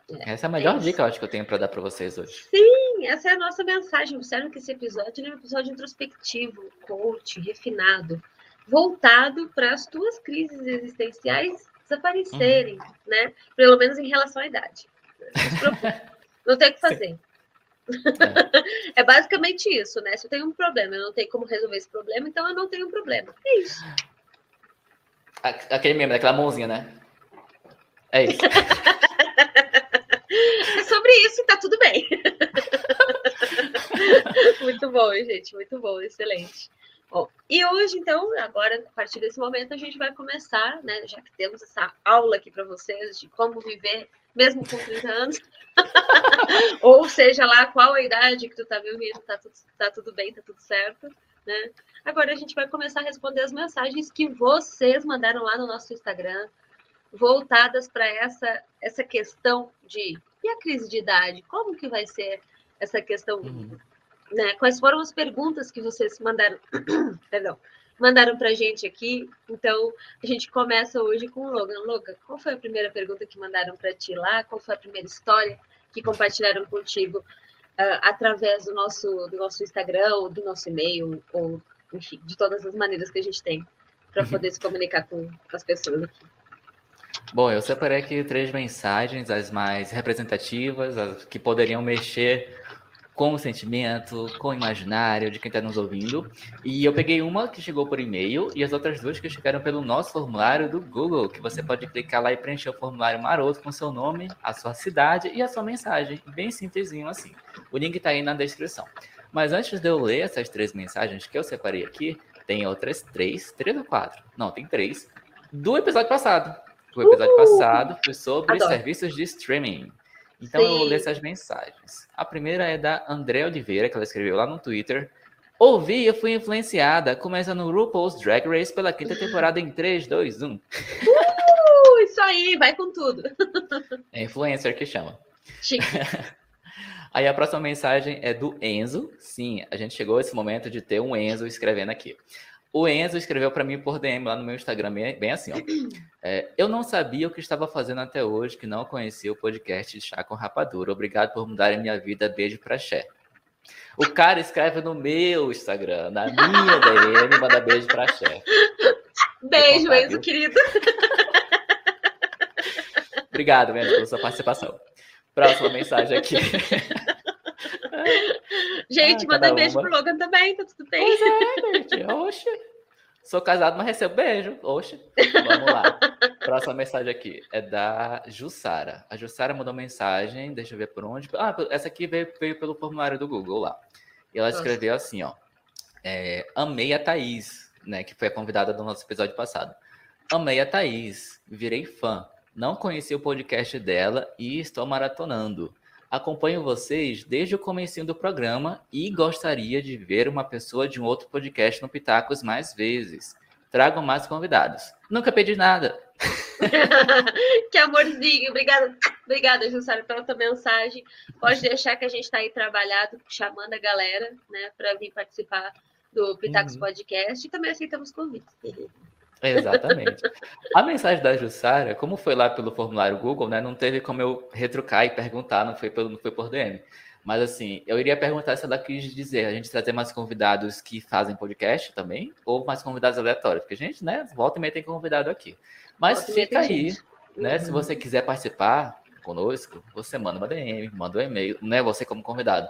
é. Essa é a melhor é dica, eu acho, que eu tenho para dar para vocês hoje. Sim, essa é a nossa mensagem. Observe que esse episódio é um episódio introspectivo, coach, refinado, voltado para as tuas crises existenciais desaparecerem, uhum. né? Pelo menos em relação à idade. Não tem o que fazer. É. é. basicamente isso, né? Se eu tenho um problema, eu não tenho como resolver esse problema, então eu não tenho um problema. É isso. Aquele mesmo, daquela mãozinha, né? É isso. é sobre isso e tá tudo bem. muito bom, gente, muito bom, excelente. Bom, e hoje, então, agora, a partir desse momento, a gente vai começar, né? Já que temos essa aula aqui para vocês de como viver mesmo com 30 anos. Ou seja lá qual a idade que tu tá ouvindo, tá tudo, tá tudo bem, tá tudo certo, né? Agora a gente vai começar a responder as mensagens que vocês mandaram lá no nosso Instagram, voltadas para essa, essa questão de e a crise de idade? Como que vai ser essa questão? Uhum. Né? Quais foram as perguntas que vocês mandaram? Perdão mandaram para a gente aqui. Então, a gente começa hoje com o Logan. Logan, qual foi a primeira pergunta que mandaram para ti lá? Qual foi a primeira história que compartilharam contigo uh, através do nosso, do nosso Instagram, ou do nosso e-mail, ou, enfim, de todas as maneiras que a gente tem para poder se comunicar com, com as pessoas aqui? Bom, eu separei aqui três mensagens, as mais representativas, as que poderiam mexer com o sentimento, com o imaginário de quem está nos ouvindo. E eu peguei uma que chegou por e-mail e as outras duas que chegaram pelo nosso formulário do Google, que você pode clicar lá e preencher o formulário maroto com seu nome, a sua cidade e a sua mensagem. Bem simplesinho assim. O link está aí na descrição. Mas antes de eu ler essas três mensagens que eu separei aqui, tem outras três, três ou quatro? Não, tem três. Do episódio passado. O episódio Uhul! passado foi sobre Adoro. serviços de streaming. Então Sim. eu vou ler essas mensagens. A primeira é da André Oliveira, que ela escreveu lá no Twitter. Ouvi e fui influenciada. Começa no RuPaul's Drag Race pela quinta temporada em 3, 2, 1. Uh, isso aí, vai com tudo. É influencer que chama. Chique. Aí a próxima mensagem é do Enzo. Sim, a gente chegou a esse momento de ter um Enzo escrevendo aqui. O Enzo escreveu para mim por DM lá no meu Instagram, bem, assim, ó. É, eu não sabia o que estava fazendo até hoje, que não conhecia o podcast de Chá com Rapadura. Obrigado por mudarem minha vida. Beijo pra Xé. O cara escreve no meu Instagram, na minha DM, manda beijo pra Xé. Beijo, contar, Enzo, viu? querido. Obrigado, Enzo, pela sua participação. Próxima mensagem aqui. Gente, ah, manda beijo pro Logan também, tá tudo bem? Pois é, gente. Oxe. Sou casado, mas recebo beijo. Oxe. Vamos lá. Próxima mensagem aqui é da Jussara. A Jussara mandou mensagem, deixa eu ver por onde. Ah, essa aqui veio, veio pelo formulário do Google lá. E ela escreveu assim, ó. É, amei a Thaís, né? Que foi a convidada do nosso episódio passado. Amei a Thaís, virei fã. Não conheci o podcast dela e estou maratonando. Acompanho vocês desde o começo do programa e gostaria de ver uma pessoa de um outro podcast no Pitacos mais vezes. Trago mais convidados. Nunca pedi nada. que amorzinho. Obrigada, obrigada, Jussara, pela tua mensagem. Pode deixar que a gente está aí trabalhado, chamando a galera, né, para vir participar do Pitacos uhum. Podcast e também aceitamos convites. Exatamente. A mensagem da Jussara, como foi lá pelo formulário Google, né, não teve como eu retrucar e perguntar, não foi, pelo, não foi por DM. Mas assim, eu iria perguntar se ela quis dizer, a gente trazer mais convidados que fazem podcast também, ou mais convidados aleatórios, porque a gente, né, volta e meia tem convidado aqui. Mas volta fica aí, gente. né, uhum. se você quiser participar conosco, você manda uma DM, manda um e-mail, né, você como convidado.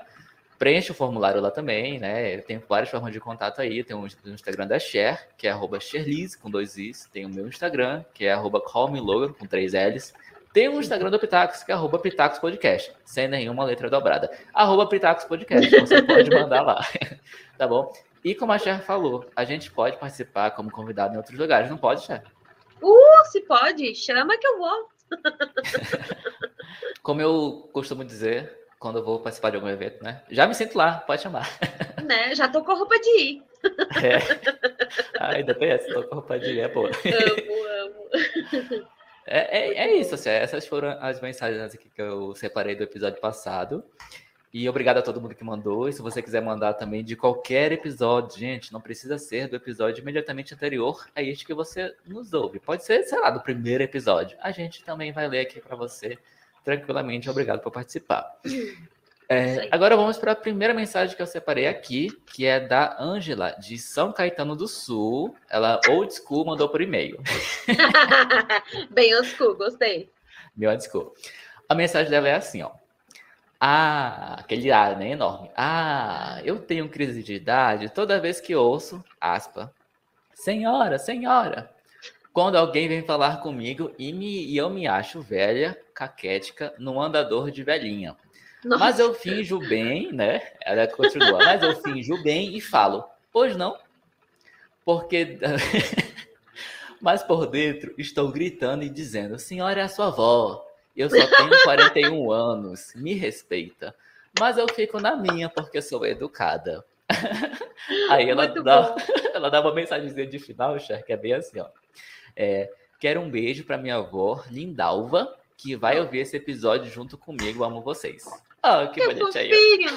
Preenche o formulário lá também, né? Tem várias formas de contato aí. Tem o Instagram da Cher, que é arroba Sherlize, com dois Is. Tem o meu Instagram, que é arroba callmelogan, com três L's. Tem o Instagram do Pitacos, que é arroba Pitacos Podcast, sem nenhuma letra dobrada. Arroba Pitacos Podcast, então você pode mandar lá, tá bom? E como a Cher falou, a gente pode participar como convidado em outros lugares, não pode, Cher? Uh, se pode, chama que eu vou. como eu costumo dizer, quando eu vou participar de algum evento, né? Já me sinto lá, pode chamar. Né? Já tô com a roupa de ir. É. Ah, ainda tem essa, tô com a roupa de ir, é boa. Amo, amo. É, é, é isso, assim, essas foram as mensagens aqui que eu separei do episódio passado. E obrigado a todo mundo que mandou. E se você quiser mandar também de qualquer episódio, gente, não precisa ser do episódio imediatamente anterior a este que você nos ouve. Pode ser, sei lá, do primeiro episódio. A gente também vai ler aqui para você tranquilamente. Obrigado por participar. É, agora vamos para a primeira mensagem que eu separei aqui, que é da Ângela, de São Caetano do Sul. Ela, old school, mandou por e-mail. Bem old school, gostei. Bem old school. A mensagem dela é assim, ó. Ah, aquele ar, né, enorme. Ah, eu tenho crise de idade toda vez que ouço, aspa, senhora, senhora. Quando alguém vem falar comigo e, me, e eu me acho velha, caquética, num andador de velhinha. Nossa. Mas eu finjo bem, né? Ela continua, mas eu finjo bem e falo, pois não? Porque. mas por dentro estou gritando e dizendo: Senhora é a sua avó, eu só tenho 41 anos, me respeita. Mas eu fico na minha porque sou educada. Aí ela dá, ela dá uma mensagem de final, Cher, que é bem assim, ó. É, quero um beijo para minha avó, Lindalva, que vai ouvir esse episódio junto comigo. Amo vocês. Oh, que, que bonitinho.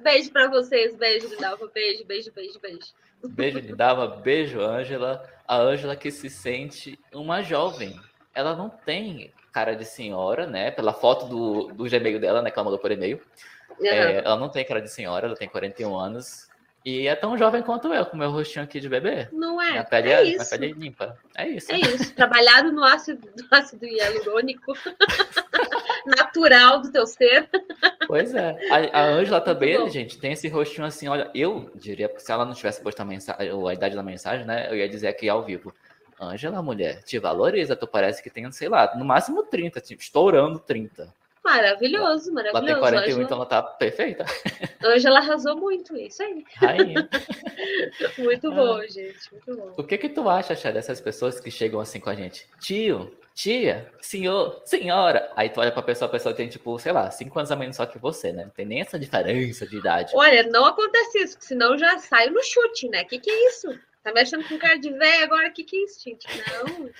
Beijo para vocês. Beijo, Lindalva. Beijo, beijo, beijo, beijo. Beijo, Lindalva. Beijo, Ângela. A Ângela que se sente uma jovem. Ela não tem cara de senhora, né? Pela foto do, do Gmail dela, né? Que ela mandou por e-mail. Uhum. É, ela não tem cara de senhora, ela tem 41 anos. E é tão jovem quanto eu, com meu rostinho aqui de bebê. Não é? Minha pele é, é isso. pele é limpa. É isso. É isso. Trabalhado no ácido, no ácido hialurônico natural do teu ser. Pois é. A Ângela também, gente, tem esse rostinho assim, olha, eu diria, se ela não tivesse posto a, mensagem, a idade da mensagem, né, eu ia dizer aqui ao vivo. Ângela, mulher, te valoriza, tu parece que tem, sei lá, no máximo 30, tipo, estourando 30. Maravilhoso, maravilhoso. Ela tem 41, Angela... então ela tá perfeita. Hoje ela arrasou muito, isso aí. Rainha. muito bom, ah. gente, muito bom. O que que tu acha, Chá, dessas pessoas que chegam assim com a gente? Tio, tia, senhor, senhora. Aí tu olha pra pessoa, a pessoa tem, tipo, sei lá, 5 anos a menos só que você, né? Não tem nem essa diferença de idade. Olha, não acontece isso, senão já saio no chute, né? Que que é isso? Tá mexendo com cara de velho agora, que que é isso, gente? Não,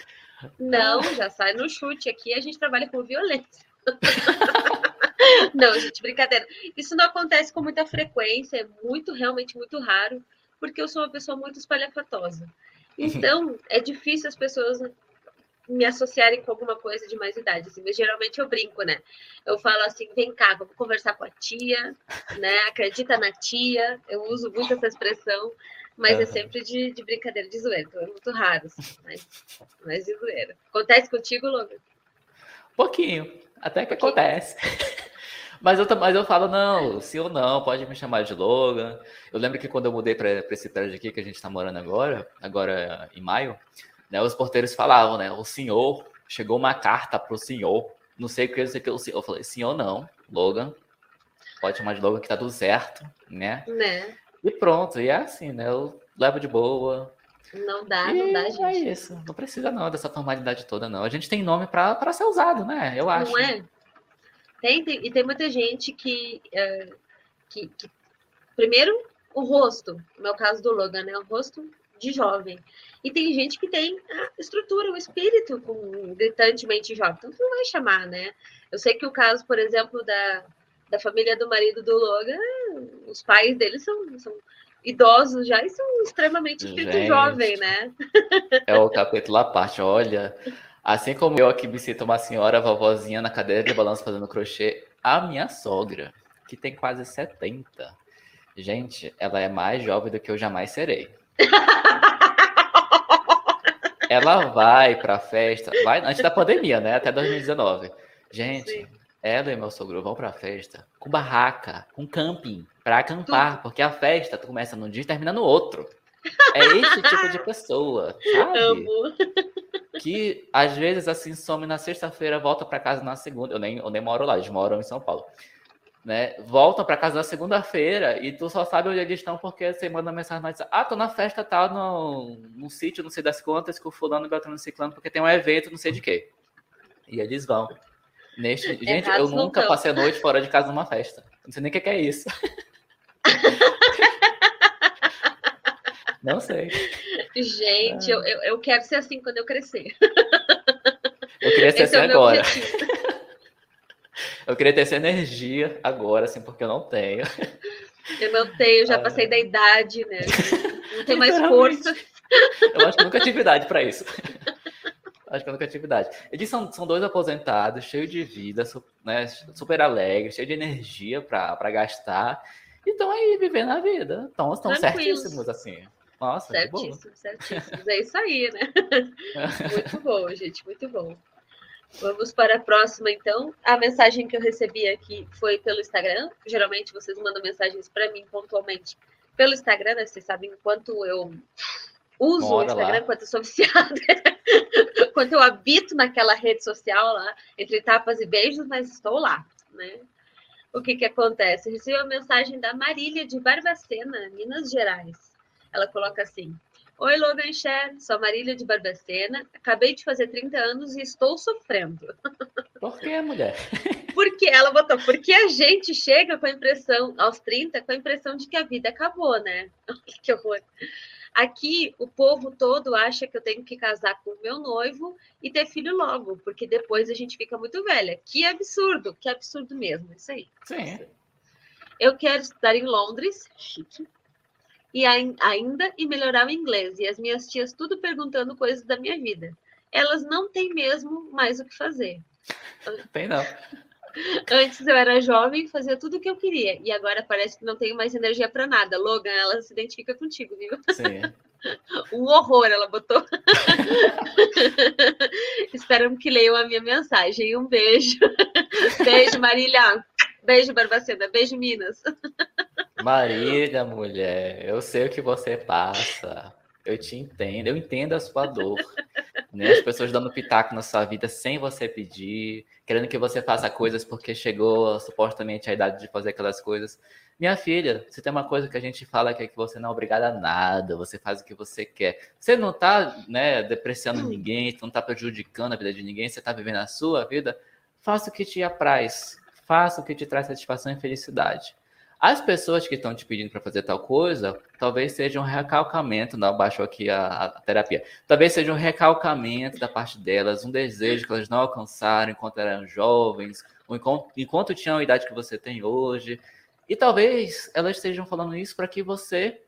não, já sai no chute. Aqui a gente trabalha com violência. não, gente, brincadeira. Isso não acontece com muita frequência, é muito, realmente muito raro, porque eu sou uma pessoa muito espalhafatosa. Então, é difícil as pessoas me associarem com alguma coisa de mais idade, assim, mas geralmente eu brinco, né? Eu falo assim, vem cá, vamos conversar com a tia, né? Acredita na tia, eu uso muito essa expressão, mas uhum. é sempre de, de, brincadeira, de zoeira, então é muito raro, assim, mas, mas de zoeira. Acontece contigo, Logan? Pouquinho. Até que acontece. Mas eu, mas eu falo, não, sim ou não, pode me chamar de Logan. Eu lembro que quando eu mudei para esse prédio aqui que a gente está morando agora, agora em maio, né, os porteiros falavam, né? O senhor, chegou uma carta para o senhor, não sei o que, não sei o que, o senhor. Eu falei, senhor não, Logan, pode chamar de Logan que tá tudo certo, né? Né? E pronto, e é assim, né? Eu levo de boa, não dá, e não dá, é gente. É isso. Não precisa, não, dessa formalidade toda, não. A gente tem nome para ser usado, né? Eu acho. Não é? Tem, tem, e tem muita gente que, é, que, que, Primeiro, o rosto. No meu caso do Logan, né? O rosto de jovem. E tem gente que tem a estrutura, o espírito com gritantemente jovem. Então, tu não vai chamar, né? Eu sei que o caso, por exemplo, da, da família do marido do Logan, os pais dele são, são idosos já e são extremamente espírito jovem, né? É o capítulo à parte, olha. Assim como eu aqui me sinto uma senhora vovozinha na cadeira de balanço fazendo crochê, a minha sogra, que tem quase 70. Gente, ela é mais jovem do que eu jamais serei. ela vai pra festa, vai antes da pandemia, né? Até 2019. Gente, Sim. Ela e meu sogro vão pra festa com barraca, com camping, pra acampar, porque a festa começa num dia e termina no outro. É esse tipo de pessoa, sabe? Amo. Que às vezes assim some na sexta-feira, volta para casa na segunda. Eu nem, eu nem moro lá, eles moram em São Paulo. Né? Voltam para casa na segunda-feira e tu só sabe onde eles estão porque você manda mensagem WhatsApp. Ah, tô na festa tal, no, no sítio, não sei das contas, com o fulano Beltrano Ciclano, porque tem um evento, não sei de quê. E eles vão. Neste... Gente, eu nunca passei a noite fora de casa numa festa. Não sei nem o que é isso. Não sei. Gente, ah. eu, eu, eu, quero ser assim quando eu crescer. Eu queria ser Esse assim é agora. Eu queria ter essa energia agora, assim, porque eu não tenho. Eu não tenho, já ah. passei da idade, né? Não tenho mais força. Eu acho que nunca tive idade para isso. Acho que nunca tive idade. Eles são, são dois aposentados, cheios de vida, né, super alegres, cheios de energia para gastar. E estão aí vivendo a vida. Estão certíssimos, assim. Nossa, certíssimo, certíssimo. É isso aí, né? muito bom, gente, muito bom. Vamos para a próxima, então. A mensagem que eu recebi aqui foi pelo Instagram. Geralmente vocês mandam mensagens para mim pontualmente pelo Instagram, né? Vocês sabem quanto eu uso o Instagram, lá. quanto eu sou viciada, quanto eu habito naquela rede social lá, entre tapas e beijos, mas estou lá, né? O que que acontece? Eu recebi uma mensagem da Marília de Barbacena, Minas Gerais. Ela coloca assim: Oi, Logan Cher, sou Marília de Barbacena, acabei de fazer 30 anos e estou sofrendo. Por que, mulher? Porque ela botou, porque a gente chega com a impressão, aos 30, com a impressão de que a vida acabou, né? Que horror. Aqui, o povo todo acha que eu tenho que casar com o meu noivo e ter filho logo, porque depois a gente fica muito velha. Que absurdo, que absurdo mesmo, isso aí. Sim. Eu quero estudar em Londres, chique, e ainda e melhorar o inglês. E as minhas tias tudo perguntando coisas da minha vida. Elas não têm mesmo mais o que fazer. Tem não. Antes eu era jovem, fazia tudo o que eu queria. E agora parece que não tenho mais energia para nada. Logan, ela se identifica contigo, viu? Sim. Um horror, ela botou. Espero que leiam a minha mensagem. Um beijo. Beijo, Marília. Beijo, Barbacena. Beijo, Minas. Marília, mulher, eu sei o que você passa. Eu te entendo, eu entendo a sua dor. Né? As pessoas dando pitaco na sua vida sem você pedir, querendo que você faça coisas porque chegou supostamente a idade de fazer aquelas coisas. Minha filha, se tem uma coisa que a gente fala que é que você não é obrigada a nada, você faz o que você quer. Você não tá, né, depreciando ninguém, não tá prejudicando a vida de ninguém, você tá vivendo a sua vida, faça o que te apraz, faça o que te traz satisfação e felicidade. As pessoas que estão te pedindo para fazer tal coisa, talvez seja um recalcamento, não baixou aqui a, a, terapia, talvez seja um recalcamento da parte delas, um desejo que elas não alcançaram enquanto eram jovens, ou enquanto, enquanto tinham a idade que você tem hoje. E talvez elas estejam falando isso para que você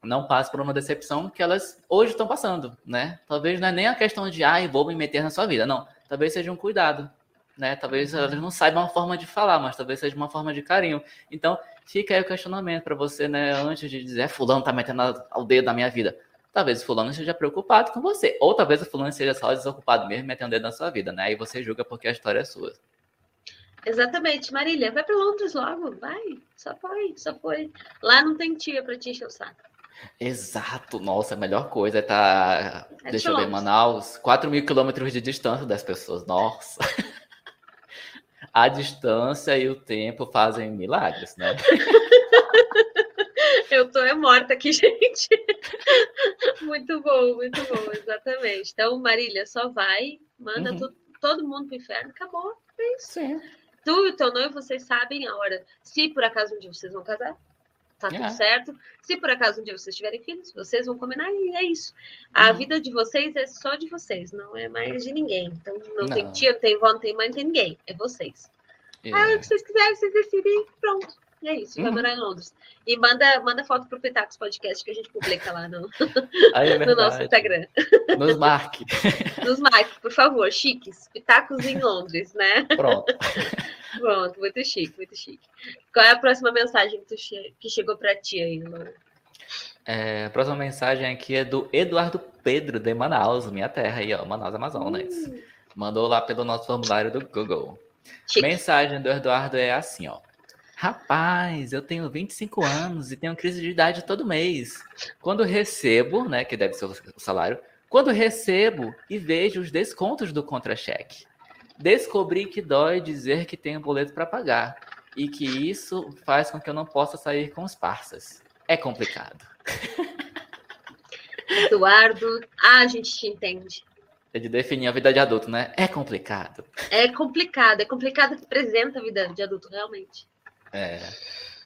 não passe por uma decepção que elas hoje estão passando, né? Talvez não é nem a questão de, ah, vou me meter na sua vida, não. Talvez seja um cuidado, né? Talvez elas não saibam a forma de falar, mas talvez seja uma forma de carinho. Então, fica aí o questionamento para você, né? Antes de dizer, é, fulano tá metendo o dedo na minha vida. Talvez o fulano esteja preocupado com você. Ou talvez o fulano seja só desocupado mesmo, metendo o dedo na sua vida, né? Aí você julga porque a história é sua. Exatamente, Marília. Vai para Londres logo, vai. Só foi, só foi. Lá não tem tia para te encher o saco. Exato, nossa, a melhor coisa é estar, tá, é deixa eu ver, Manaus, 4 mil quilômetros de distância das pessoas, nossa. a distância e o tempo fazem milagres, né? Eu tô é morta aqui, gente. Muito bom, muito bom, exatamente. Então, Marília, só vai, manda uhum. tu, todo mundo pro inferno, acabou. É isso. Sim. Tu e o teu noivo, vocês sabem a hora. Se por acaso um dia vocês vão casar, tá tudo é. certo. Se por acaso um dia vocês tiverem filhos, vocês vão combinar e é isso. A uhum. vida de vocês é só de vocês, não é mais de ninguém. Então não, não. tem tia, não tem avó, não tem mãe, não tem ninguém. É vocês. É. Ah, o que vocês quiserem, vocês decidem, pronto. É isso, vai uhum. morar em Londres. E manda, manda foto pro Pitacos Podcast que a gente publica lá no, é no nosso Instagram. Nos marque. Nos marque, por favor, chiques. Pitacos em Londres, né? Pronto. Pronto, muito chique, muito chique. Qual é a próxima mensagem que, che que chegou para ti aí, Lu? É, a próxima mensagem aqui é do Eduardo Pedro, de Manaus, minha terra aí, ó, Manaus, Amazonas. Uh. Mandou lá pelo nosso formulário do Google. Chique. Mensagem do Eduardo é assim, ó. Rapaz, eu tenho 25 anos e tenho crise de idade todo mês. Quando recebo, né, que deve ser o salário, quando recebo e vejo os descontos do contra-cheque, descobri que dói dizer que tenho boleto para pagar e que isso faz com que eu não possa sair com os parças. É complicado. Eduardo, ah, a gente te entende. É de definir a vida de adulto, né? É complicado. É complicado, é complicado que apresenta a vida de adulto, realmente. É.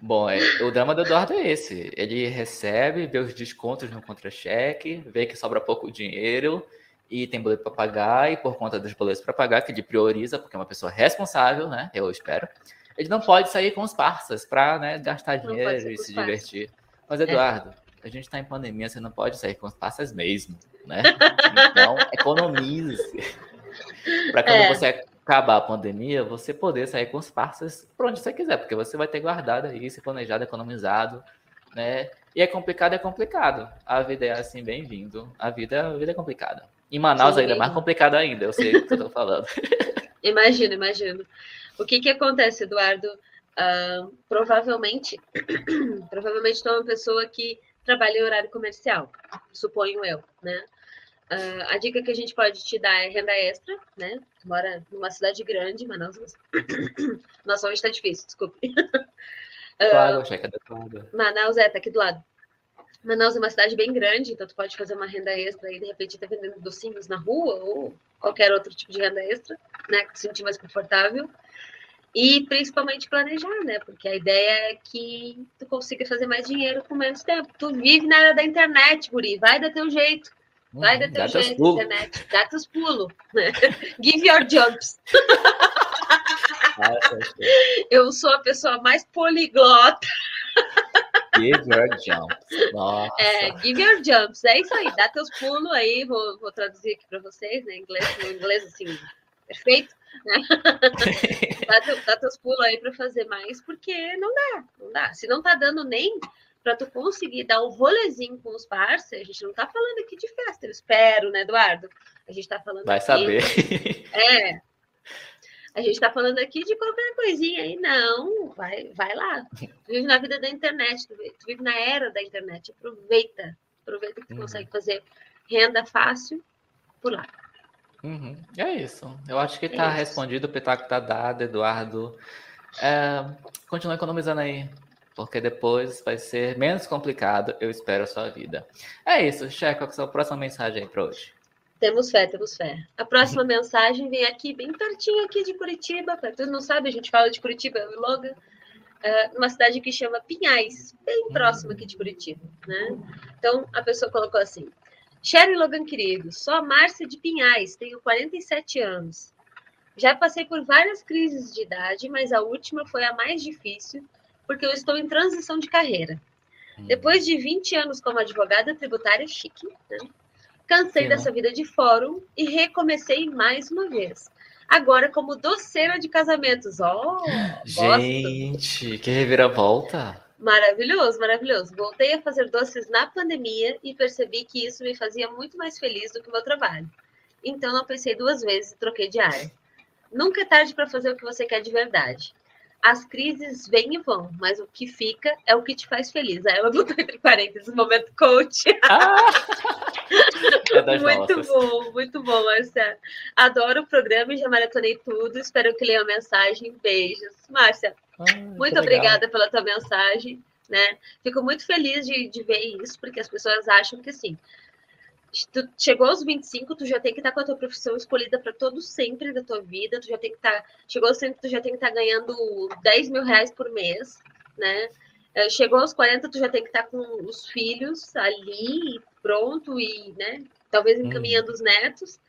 Bom, é, o drama do Eduardo é esse. Ele recebe, vê os descontos no contra-cheque, vê que sobra pouco dinheiro e tem boleto para pagar, e por conta dos boletos para pagar, que ele prioriza, porque é uma pessoa responsável, né? Eu espero. Ele não pode sair com os parceiros para né, gastar dinheiro e se divertir. Mas, Eduardo, é. a gente está em pandemia, você não pode sair com os parceiros mesmo, né? Então, economize. para quando é. você acabar a pandemia, você poder sair com os parceiros por onde você quiser, porque você vai ter guardado aí, se planejado, economizado, né? E é complicado, é complicado. A vida é assim, bem-vindo. A vida, a vida é complicada. Em Manaus Sim, ainda é mais complicado ainda, eu sei o que eu tô falando. imagino, imagino. O que que acontece, Eduardo? Uh, provavelmente, provavelmente tu é uma pessoa que trabalha em horário comercial, suponho eu, né? Uh, a dica que a gente pode te dar é renda extra, né? Mora numa cidade grande, Manaus. Nossa, hoje está difícil, desculpe. Claro, uh. Manaus é, tá aqui do lado. Manaus é uma cidade bem grande, então tu pode fazer uma renda extra e de repente tá vendendo docinhos na rua ou qualquer outro tipo de renda extra, né? Que te sentir mais confortável. E principalmente planejar, né? Porque a ideia é que tu consiga fazer mais dinheiro com menos tempo. Tu vive na era da internet, Guri, vai dar teu jeito. Vai dar teu jeito, pulo. internet. Dá teus pulos. Give your jumps. Eu sou a pessoa mais poliglota. Give your jumps. Nossa. É, give your jumps. É isso aí. Dá teus pulos aí. Vou, vou traduzir aqui para vocês, né? Inglês, no inglês assim, perfeito. Né? dá, dá teus pulos aí para fazer mais, porque não dá, não dá. Se não tá dando nem para tu conseguir dar um rolezinho com os parceiros, a gente não está falando aqui de festa, eu espero, né, Eduardo? A gente está falando Vai aqui, saber. É. A gente está falando aqui de qualquer coisinha aí, não, vai, vai lá. Tu vive na vida da internet, tu vive, tu vive na era da internet, aproveita, aproveita que tu uhum. consegue fazer renda fácil por lá. Uhum. É isso. Eu acho que está é respondido, o pitaco está dado, Eduardo. É, continua economizando aí porque depois vai ser menos complicado, eu espero, a sua vida. É isso, Checa, qual é a sua próxima mensagem aí para hoje? Temos fé, temos fé. A próxima mensagem vem aqui, bem pertinho aqui de Curitiba. Para quem não sabe, a gente fala de Curitiba, eu e Logan. Uh, numa cidade que chama Pinhais, bem próximo aqui de Curitiba, né? Então, a pessoa colocou assim, Sherry Logan querido, sou a Márcia de Pinhais, tenho 47 anos. Já passei por várias crises de idade, mas a última foi a mais difícil, porque eu estou em transição de carreira. Hum. Depois de 20 anos como advogada tributária chique, né? cansei Sim. dessa vida de fórum e recomecei mais uma vez. Agora como doceira de casamentos. Oh, Gente, gosto. que reviravolta! Maravilhoso, maravilhoso. Voltei a fazer doces na pandemia e percebi que isso me fazia muito mais feliz do que o meu trabalho. Então não pensei duas vezes e troquei de área. Nunca é tarde para fazer o que você quer de verdade as crises vêm e vão, mas o que fica é o que te faz feliz. Aí ela botou entre parênteses, momento coach. Ah, é muito nossas. bom, muito bom, Márcia. Adoro o programa e já maratonei tudo. Espero que leiam a mensagem. Beijos. Márcia, ah, muito obrigada pela tua mensagem. Né? Fico muito feliz de, de ver isso, porque as pessoas acham que assim, tu chegou aos 25, tu já tem que estar tá com a tua profissão escolhida para todo sempre da tua vida, tu já tem que estar, tá, chegou aos 30, tu já tem que estar tá ganhando 10 mil reais por mês, né? Eh, chegou aos 40, tu já tem que estar com os filhos ali, pronto, e, né, talvez uhum. encaminhando hum. os netos.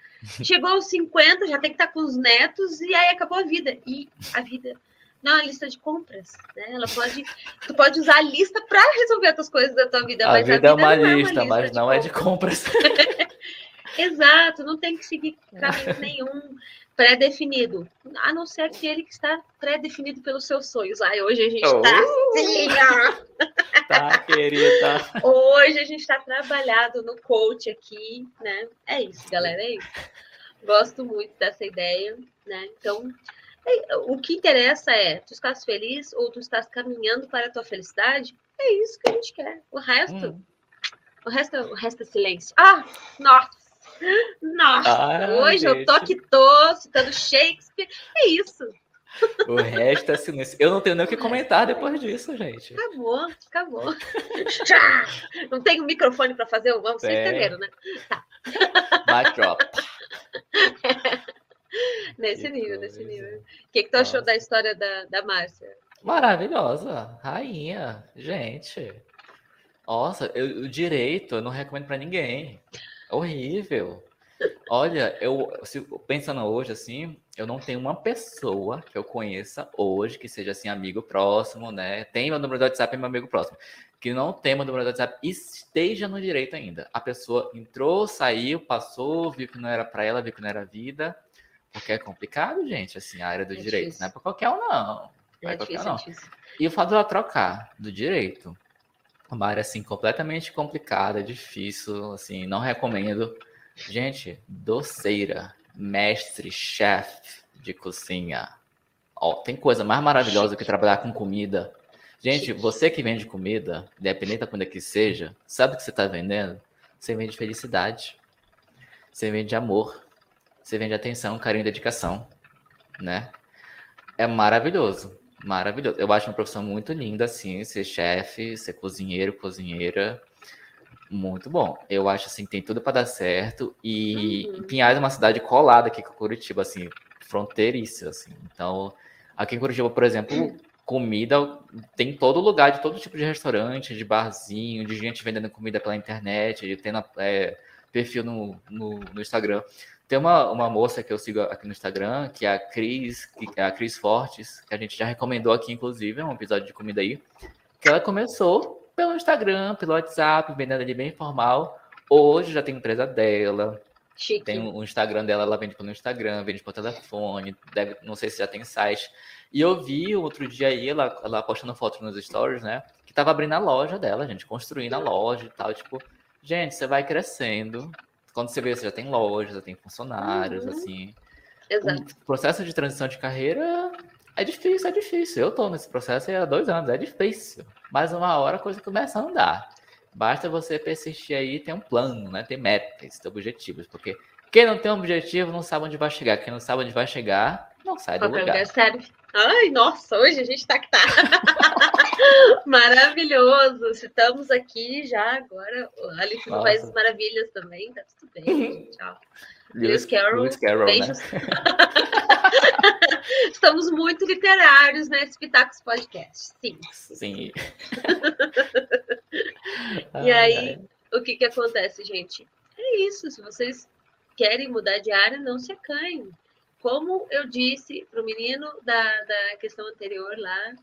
Chegou aos 50, já tem que estar com os netos, e aí acabou a vida. E a vida não, a lista de compras, né? Ela pode, tu pode usar a lista para resolver as coisas da tua vida. A, vida, a vida, é uma, lista, é uma lista, mas não é de compras. Exato, não tem que seguir caminho nenhum pré-definido, a não ser aquele que está pré-definido pelos seus sonhos. Ai, hoje a gente está oh. Tá, querida. Hoje a gente está trabalhado no coach aqui, né? É isso, galera, é isso. Gosto muito dessa ideia, né? Então, O que interessa é, tu estás feliz ou tu estás caminhando para a tua felicidade? É isso que a gente quer. O resto, hum. o resto, o resto é silêncio. Ah, nossa! Nossa, ah, hoje gente. eu tô que tô citando Shakespeare. É isso. O resto é silêncio. Eu não tenho nem o que comentar depois disso, gente. Acabou, acabou. Não um microfone para fazer o vamos, vocês entenderam, né? Tá. Mic drop. nesse que nível, coisa. nesse nível. O que, que tu Nossa. achou da história da, da Márcia? Maravilhosa, rainha, gente. Nossa, eu, o direito eu não recomendo para ninguém. Horrível. Olha, eu se, pensando hoje assim, eu não tenho uma pessoa que eu conheça hoje que seja assim amigo próximo, né? Tem meu número do WhatsApp, é meu amigo próximo, que não tem meu número do WhatsApp esteja no direito ainda. A pessoa entrou, saiu, passou, viu que não era para ela, viu que não era vida, porque é complicado, gente, assim, a área do é direito, difícil. não é para qualquer um não. Não é, é qualquer um, não. É e o fato dela trocar do direito, uma área assim completamente complicada, difícil, assim, não recomendo Gente, doceira, mestre, chefe de cozinha. Ó, tem coisa mais maravilhosa que trabalhar com comida. Gente, você que vende comida, independente da comida que seja, sabe o que você está vendendo? Você vende felicidade. Você vende amor. Você vende atenção, carinho e dedicação. Né? É maravilhoso. Maravilhoso. Eu acho uma profissão muito linda, assim, ser chefe, ser cozinheiro, cozinheira. Muito bom. Eu acho assim, tem tudo para dar certo. E uhum. Pinhais é uma cidade colada aqui com Curitiba, assim, fronteiriça, assim. Então, aqui em Curitiba, por exemplo, comida tem todo lugar, de todo tipo de restaurante, de barzinho, de gente vendendo comida pela internet, de tendo é, perfil no, no, no, Instagram. Tem uma, uma moça que eu sigo aqui no Instagram, que é a Cris, que é a Cris Fortes, que a gente já recomendou aqui, inclusive, é um episódio de comida aí, que ela começou pelo Instagram, pelo WhatsApp, vendendo ali bem informal. Hoje já tem empresa dela. Chique. Tem o Instagram dela, ela vende pelo Instagram, vende por telefone, deve, não sei se já tem site. E eu vi outro dia aí, ela, ela postando foto nos stories, né? Que tava abrindo a loja dela, gente, construindo a loja e tal. Tipo, gente, você vai crescendo. Quando você vê, você já tem loja, já tem funcionários, uhum. assim. Exato. O processo de transição de carreira é difícil, é difícil. Eu tô nesse processo há dois anos, é difícil. Mas uma hora a coisa começa a andar. Basta você persistir aí, ter um plano, né? Ter metas, ter objetivos. Porque quem não tem um objetivo não sabe onde vai chegar. Quem não sabe onde vai chegar, não sai do lugar. Sério. Ai, nossa, hoje a gente tá que tá. Maravilhoso. Estamos aqui já agora. Alice no País das Maravilhas também. Tá tudo bem. Tchau. Lewis, Carroll. Lewis Carroll, Beijos. Né? Estamos muito literários nesse Pitacos Podcast. Sim. Sim. e aí, o que, que acontece, gente? É isso. Se vocês querem mudar de área, não se acanhem. Como eu disse para o menino da, da questão anterior lá,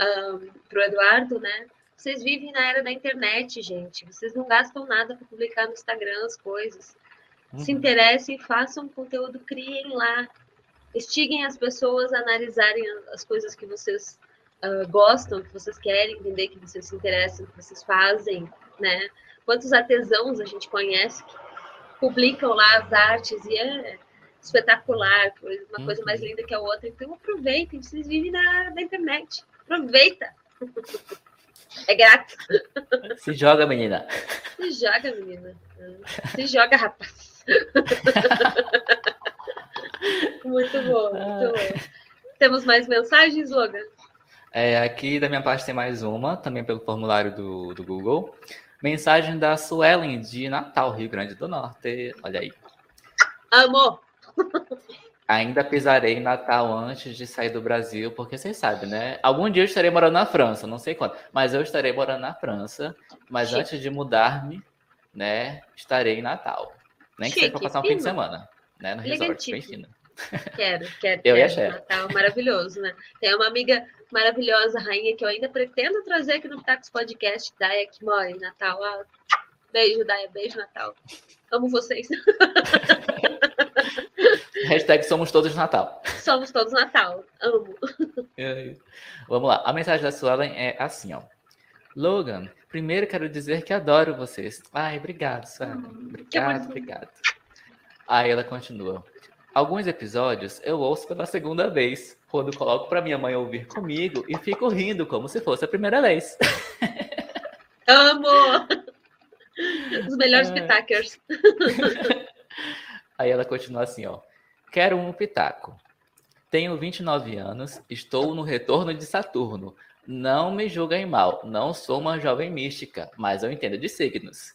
um, para o Eduardo, né? Vocês vivem na era da internet, gente. Vocês não gastam nada para publicar no Instagram as coisas. Uhum. Se interessem, façam conteúdo, criem lá. Estiguem as pessoas a analisarem as coisas que vocês uh, gostam, que vocês querem entender, que vocês se interessam, que vocês fazem, né? Quantos artesãos a gente conhece que publicam lá as artes e é espetacular, uma coisa mais uhum. linda que a outra. Então aproveitem, vocês vivem na, na internet. Aproveita! É grátis. Se joga, menina. Se joga, menina. Se joga, rapaz. muito bom, muito bom. Temos mais mensagens, Logan? É, aqui da minha parte tem mais uma, também pelo formulário do, do Google. Mensagem da Suelen de Natal, Rio Grande do Norte. Olha aí. Amor! Ainda pisarei em Natal antes de sair do Brasil, porque vocês sabem, né? Algum dia eu estarei morando na França, não sei quando, mas eu estarei morando na França. Mas Chique. antes de mudar-me, né, estarei em Natal. Nem que seja para passar um fino. fim de semana, né? No resort, bem fino. Quero, quero. Eu quero. e a. Natal maravilhoso, né? Tem uma amiga maravilhosa, rainha, que eu ainda pretendo trazer aqui no Tacos Podcast, Daya, que mora em Natal. Ah, beijo, Daya, beijo, Natal. Amo vocês. Hashtag somos todos Natal. Somos todos Natal. Amo. Vamos lá. A mensagem da Suelen é assim, ó. Logan, primeiro quero dizer que adoro vocês. Ai, obrigado, Suelen. Obrigado, obrigado. Aí ela continua. Alguns episódios eu ouço pela segunda vez. quando coloco para minha mãe ouvir comigo e fico rindo como se fosse a primeira vez. Amo! Os melhores é... Aí ela continua assim, ó. Quero um pitaco. Tenho 29 anos, estou no retorno de Saturno. Não me julguem mal, não sou uma jovem mística, mas eu entendo de signos.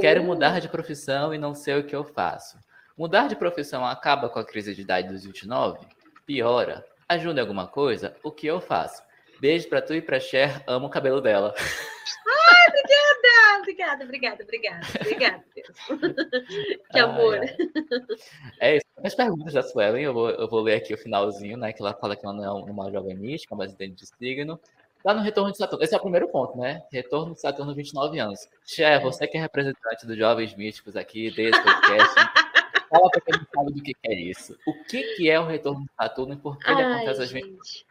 Quero mudar de profissão e não sei o que eu faço. Mudar de profissão acaba com a crise de idade dos 29? Piora. Ajuda em alguma coisa? O que eu faço? Beijo pra tu e pra Cher, amo o cabelo dela. Ai, obrigada! Obrigada, obrigada, obrigada. Que amor. Ai, É isso. As perguntas da Suelen, eu vou, eu vou ler aqui o finalzinho, né? Que ela fala que ela não é uma jovem mística, mas entende de signo. Tá no retorno de Saturno. Esse é o primeiro ponto, né? Retorno de Saturno, 29 anos. Cher, você que é representante dos Jovens Místicos aqui, desse podcast. Fala pra quem não sabe do que é isso. O que, que é o retorno de Saturno e por que ele acontece às vezes?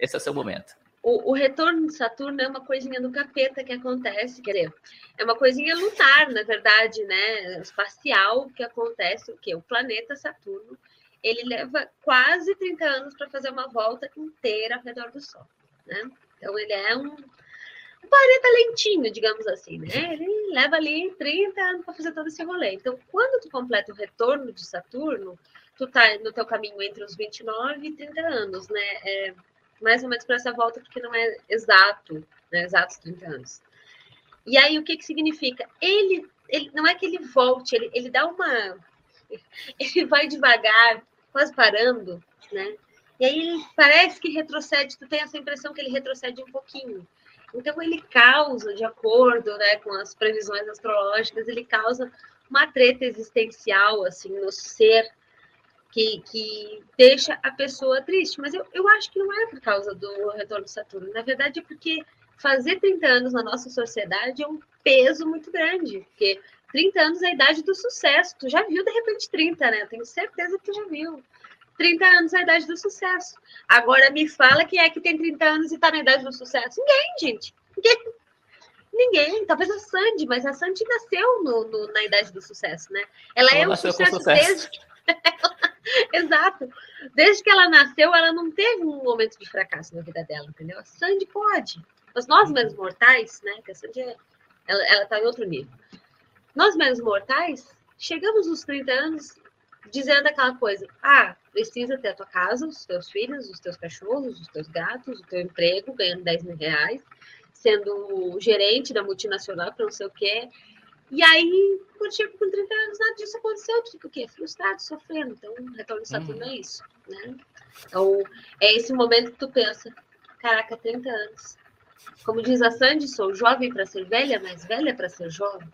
Esse é o seu momento. O, o, retorno de Saturno é uma coisinha do capeta que acontece, quer dizer, é uma coisinha lunar, na verdade, né? Espacial que acontece, o que? O planeta Saturno, ele leva quase 30 anos para fazer uma volta inteira ao redor do Sol, né? Então ele é um, um planeta lentinho, digamos assim, né? Ele leva ali 30 anos para fazer todo esse rolê. Então, quando tu completa o retorno de Saturno, tu tá no teu caminho entre os 29 e 30 anos, né? É, mais ou menos para essa volta, porque não é exato, né? Exatos 30 anos. E aí, o que que significa? Ele, ele não é que ele volte, ele, ele dá uma. Ele vai devagar, quase parando, né? E aí ele parece que retrocede, tu tem essa impressão que ele retrocede um pouquinho. Então ele causa, de acordo né, com as previsões astrológicas, ele causa uma treta existencial assim no ser que, que deixa a pessoa triste. Mas eu, eu acho que não é por causa do retorno de Saturno. Na verdade, é porque fazer 30 anos na nossa sociedade é um peso muito grande. Porque 30 anos é a idade do sucesso. Tu já viu, de repente, 30, né? Eu tenho certeza que tu já viu. 30 anos é a idade do sucesso. Agora me fala quem é que tem 30 anos e está na idade do sucesso. Ninguém, gente. Ninguém. Ninguém. Talvez a Sandy, mas a Sandy nasceu no, no, na idade do sucesso, né? Ela, ela é um sucesso, sucesso, desde. Exato. Desde que ela nasceu, ela não teve um momento de fracasso na vida dela, entendeu? A Sandy pode. Mas nós, menos mortais, né? Que a Sandy é... ela, ela tá em outro nível. Nós, menos mortais, chegamos nos 30 anos dizendo aquela coisa: ah, precisa ter a tua casa, os teus filhos, os teus cachorros, os teus gatos, o teu emprego, ganhando 10 mil reais, sendo gerente da multinacional para não sei o quê. E aí, quando chega com 30 anos, nada disso aconteceu. Tu fica o quê? Frustrado, sofrendo. Então, retorno de Saturno uhum. é isso, né? Então, é esse momento que tu pensa, caraca, 30 anos. Como diz a Sandy, sou jovem para ser velha, mas velha para ser jovem.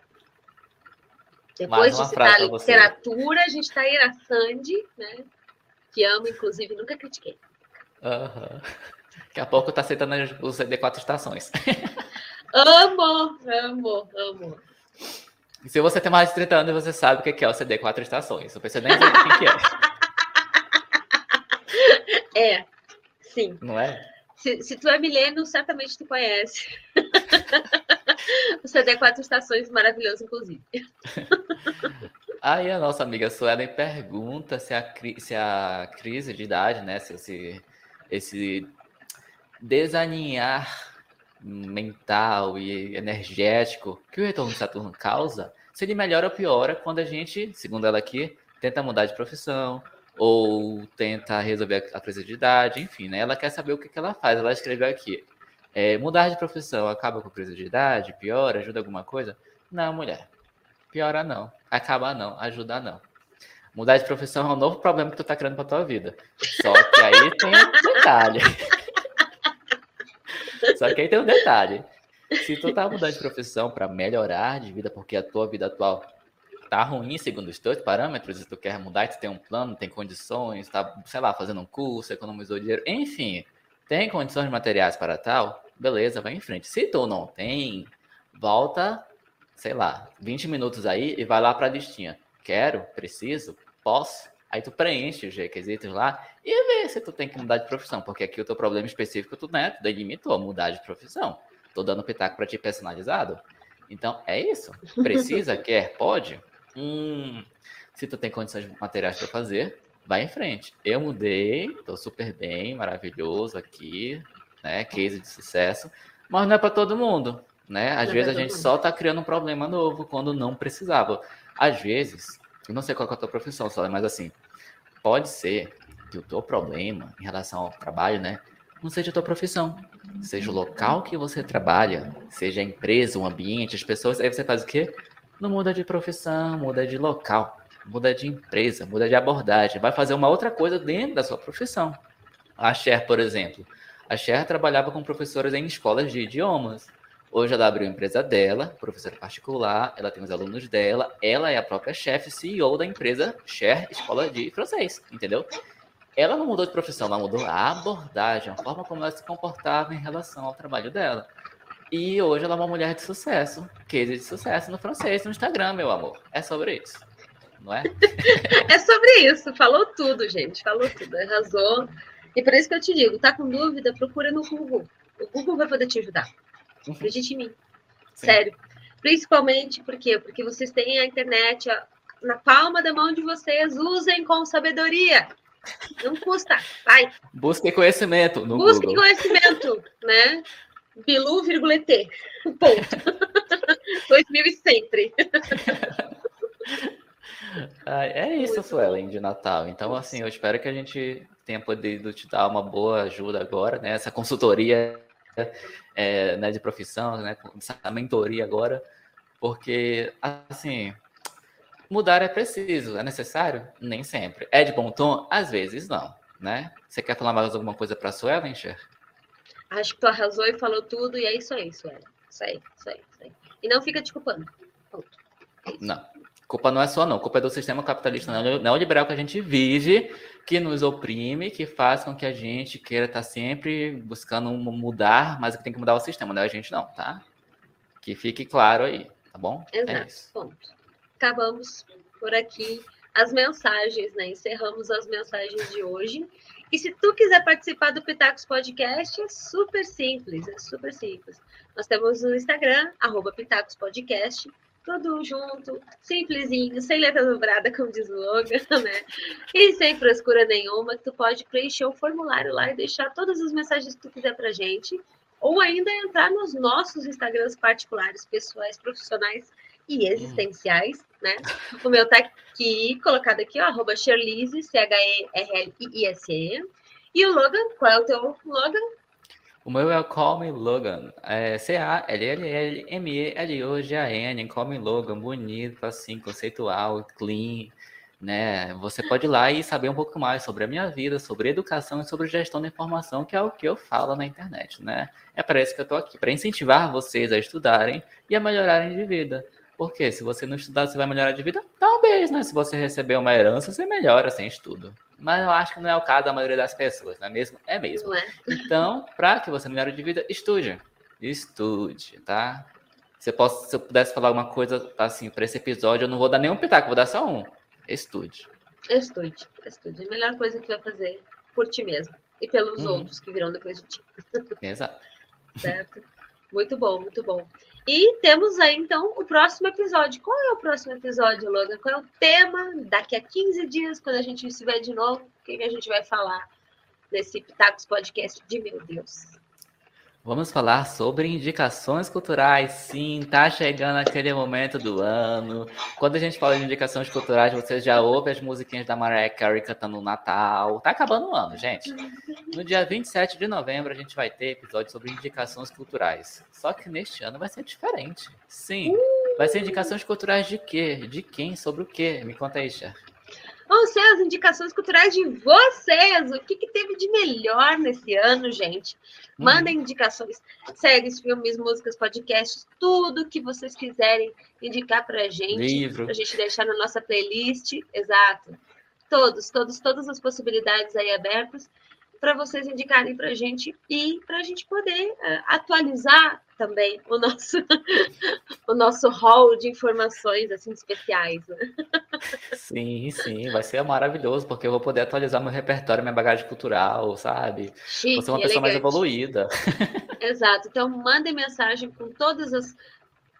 Depois de citar a literatura, a gente está aí na Sandy, né? Que amo, inclusive, nunca critiquei. Uhum. Daqui a pouco tá aceitando os CD4 estações. amo, amo, amo. Se você tem mais de 30 anos, você sabe o que é o CD 4 estações. Não precisa nem dizer o que é. É, sim. Não é? Se, se tu é milênio, certamente tu conhece. o CD 4 estações maravilhoso, inclusive. Aí a nossa amiga Suelen pergunta se a, se a crise de idade, né? Se esse, esse desalinhar mental e energético que o retorno de Saturno causa, se ele melhora ou piora quando a gente, segundo ela aqui, tenta mudar de profissão ou tenta resolver a crise de idade, enfim, né? Ela quer saber o que, que ela faz. Ela escreveu aqui: é, mudar de profissão acaba com a crise de idade, piora, ajuda alguma coisa? Não, mulher. Piora não. Acaba não. Ajuda não. Mudar de profissão é um novo problema que tu tá criando pra tua vida. Só que aí tem um detalhe. Só que aí tem um detalhe. Se tu tá mudando de profissão para melhorar de vida, porque a tua vida atual tá ruim segundo os teus parâmetros, tu quer mudar, tu tem um plano, tem condições, tá, sei lá, fazendo um curso, economizou dinheiro, enfim, tem condições materiais para tal, beleza, vai em frente. Se tu não tem, volta, sei lá, 20 minutos aí e vai lá para a listinha. Quero, preciso, posso, Aí tu preenche os requisitos lá e vê se tu tem que mudar de profissão, porque aqui o teu problema específico tu, né, tu delimitou mudar de profissão. Tô dando pitaco para ti personalizado. Então, é isso. Precisa, quer, pode? Hum, se tu tem condições materiais para fazer, vai em frente. Eu mudei, tô super bem, maravilhoso aqui, né? Case de sucesso, mas não é para todo mundo, né? Às não é vezes a gente mundo. só tá criando um problema novo quando não precisava. Às vezes, eu não sei qual é a tua profissão, só, mas assim, pode ser que o teu problema em relação ao trabalho, né, não seja a tua profissão, seja o local que você trabalha, seja a empresa, o ambiente, as pessoas, aí você faz o quê? Não muda de profissão, muda de local muda de empresa, muda de abordagem, vai fazer uma outra coisa dentro da sua profissão. A Cher, por exemplo, a Cher trabalhava com professores em escolas de idiomas. Hoje ela abriu a empresa dela, professora particular, ela tem os alunos dela, ela é a própria chefe, CEO da empresa Cher Escola de Francês, entendeu? Ela não mudou de profissão, ela mudou a abordagem, a forma como ela se comportava em relação ao trabalho dela. E hoje ela é uma mulher de sucesso, case de sucesso no francês, no Instagram, meu amor. É sobre isso não é? é sobre isso, falou tudo, gente, falou tudo, arrasou. E por isso que eu te digo, tá com dúvida, procura no Google. O Google vai poder te ajudar. Uhum. Acredite em mim. Sim. Sério. Principalmente por quê? Porque vocês têm a internet na palma da mão de vocês, usem com sabedoria. Não custa, vai. Busquem conhecimento no Busquem Google. conhecimento, né? Bilu, T. Ponto. 2000 e sempre. é isso, Suelen, de Natal. Então, assim, eu espero que a gente tenha podido te dar uma boa ajuda agora, né? Essa consultoria é, né, de profissão, né? Essa mentoria agora, porque, assim, mudar é preciso, é necessário? Nem sempre. É de bom tom? Às vezes não, né? Você quer falar mais alguma coisa para a Suelen, Cher? Acho que tu arrasou e falou tudo, e é isso aí, Suelen. Isso aí, isso aí, isso aí. E não fica te culpando. Ponto. É não culpa não é sua, não. culpa é do sistema capitalista neoliberal que a gente vive, que nos oprime, que faz com que a gente queira estar sempre buscando mudar, mas que tem que mudar o sistema, não é a gente não, tá? Que fique claro aí, tá bom? É Exato. É Ponto. Acabamos por aqui as mensagens, né? Encerramos as mensagens de hoje. E se tu quiser participar do Pitacos Podcast, é super simples, é super simples. Nós temos o Instagram, arroba Pitacos Podcast tudo junto, simplesinho, sem letra dobrada, como diz o Logan, né? E sem frescura nenhuma, tu pode preencher o formulário lá e deixar todas as mensagens que tu quiser pra gente, ou ainda entrar nos nossos Instagrams particulares, pessoais, profissionais e existenciais, né? O meu tá aqui, colocado aqui, ó, arroba Sherlize, C-H-E-R-L-I-S-E. E o Logan, qual é o teu Logan? O meu é Call Me Logan. É C-A-L-L-L-M-E-L-O-G-A-N. Call Me Logan. Bonito, assim, conceitual, clean. Né? Você pode ir lá e saber um pouco mais sobre a minha vida, sobre educação e sobre gestão da informação, que é o que eu falo na internet, né? É para isso que eu estou aqui, para incentivar vocês a estudarem e a melhorarem de vida. Porque se você não estudar, você vai melhorar de vida? Talvez, né? Se você receber uma herança, você melhora sem estudo. Mas eu acho que não é o caso da maioria das pessoas, não é mesmo? É mesmo. É. Então, para que você melhore de vida, estude. Estude, tá? Se eu, posso, se eu pudesse falar alguma coisa assim para esse episódio, eu não vou dar nenhum pitaco, vou dar só um. Estude. Estude, estude. A melhor coisa que vai fazer por ti mesmo e pelos uhum. outros que virão depois de ti. Exato. Certo? Muito bom, muito bom. E temos aí, então, o próximo episódio. Qual é o próximo episódio, Logan? Qual é o tema? Daqui a 15 dias, quando a gente se vê de novo, o que, a gente vai falar nesse Pitacos Podcast de Meu Deus? Vamos falar sobre indicações culturais. Sim, tá chegando aquele momento do ano. Quando a gente fala de indicações culturais, você já ouve as musiquinhas da Mariah Carey cantando no Natal. Tá acabando o ano, gente. No dia 27 de novembro, a gente vai ter episódio sobre indicações culturais. Só que neste ano vai ser diferente. Sim. Vai ser indicações culturais de quê? De quem? Sobre o quê? Me conta aí, Cher vão ser as indicações culturais de vocês. O que, que teve de melhor nesse ano, gente? Mandem hum. indicações, séries, filmes, músicas, podcasts, tudo que vocês quiserem indicar para a gente. Livro. Para a gente deixar na nossa playlist. Exato. Todos, todos, todas as possibilidades aí abertas para vocês indicarem para a gente e para a gente poder uh, atualizar também o nosso o nosso hall de informações assim especiais. Né? Sim, sim, vai ser maravilhoso porque eu vou poder atualizar meu repertório, minha bagagem cultural, sabe? Chique, vou ser uma pessoa elegante. mais evoluída. Exato. Então mandem mensagem com todas as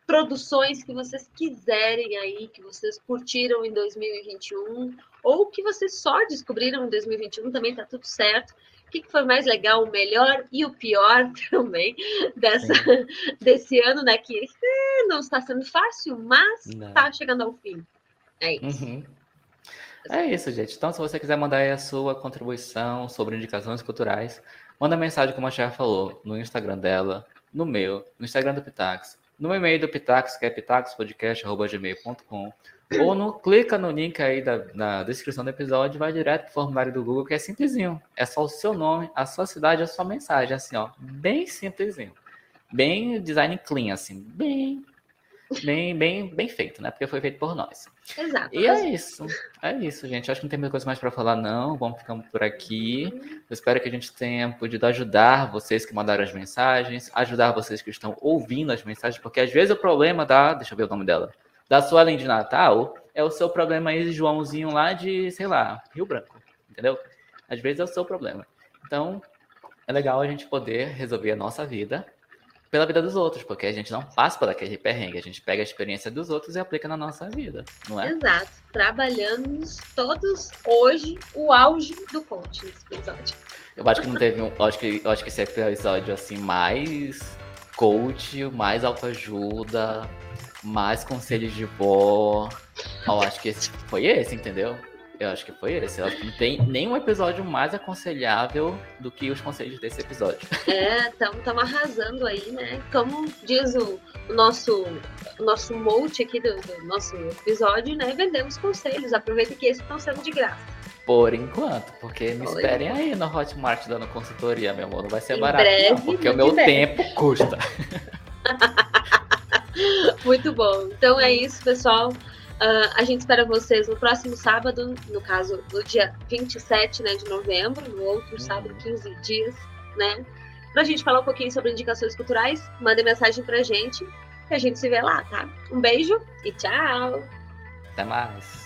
produções que vocês quiserem aí, que vocês curtiram em 2021 ou que vocês só descobriram em 2021, também tá tudo certo. O que, que foi mais legal, o melhor e o pior também dessa, desse ano, né? Que eh, não está sendo fácil, mas está chegando ao fim. É isso. Uhum. É isso, gente. Então, se você quiser mandar aí a sua contribuição sobre indicações culturais, manda mensagem, como a Cher falou, no Instagram dela, no meu, no Instagram do Pitax, no e-mail do Pitax, que é pitaxpodcast.gmail.com, ou no, clica no link aí da, na descrição do episódio, vai direto pro formulário do Google, que é simplesinho. É só o seu nome, a sua cidade, a sua mensagem, assim, ó, bem simplesinho. Bem design clean, assim, bem bem, bem, bem feito, né? Porque foi feito por nós. Exato. E é isso. É isso, gente. Acho que não tem muita coisa mais para falar, não. Vamos ficar por aqui. Eu espero que a gente tenha podido ajudar vocês que mandaram as mensagens, ajudar vocês que estão ouvindo as mensagens, porque às vezes o problema da. Deixa eu ver o nome dela. Da sua além de Natal é o seu problema aí, Joãozinho, lá de, sei lá, Rio Branco. Entendeu? Às vezes é o seu problema. Então, é legal a gente poder resolver a nossa vida pela vida dos outros, porque a gente não passa por aquele perrengue, a gente pega a experiência dos outros e aplica na nossa vida, não é? Exato. Trabalhamos todos hoje o auge do coach nesse episódio. Eu acho que não teve um. Acho que, acho que esse episódio assim mais coach, mais autoajuda, mais conselhos de vó. Eu acho que esse foi esse, entendeu? Eu acho que foi esse. Eu acho que não tem nenhum episódio mais aconselhável do que os conselhos desse episódio. É, estamos arrasando aí, né? Como diz o, nosso nosso mote aqui do, do, nosso episódio, né? Vendemos conselhos. Aproveita que esses estão sendo de graça. Por enquanto, porque me esperem aí no Hotmart dando consultoria, meu amor. Não vai ser em barato, breve, não, porque o meu breve. tempo custa. Muito bom. Então é isso, pessoal. Uh, a gente espera vocês no próximo sábado, no caso, no dia 27 né, de novembro, no outro sábado, 15 dias, né? Pra gente falar um pouquinho sobre indicações culturais. Mande mensagem pra gente e a gente se vê lá, tá? Um beijo e tchau! Até mais!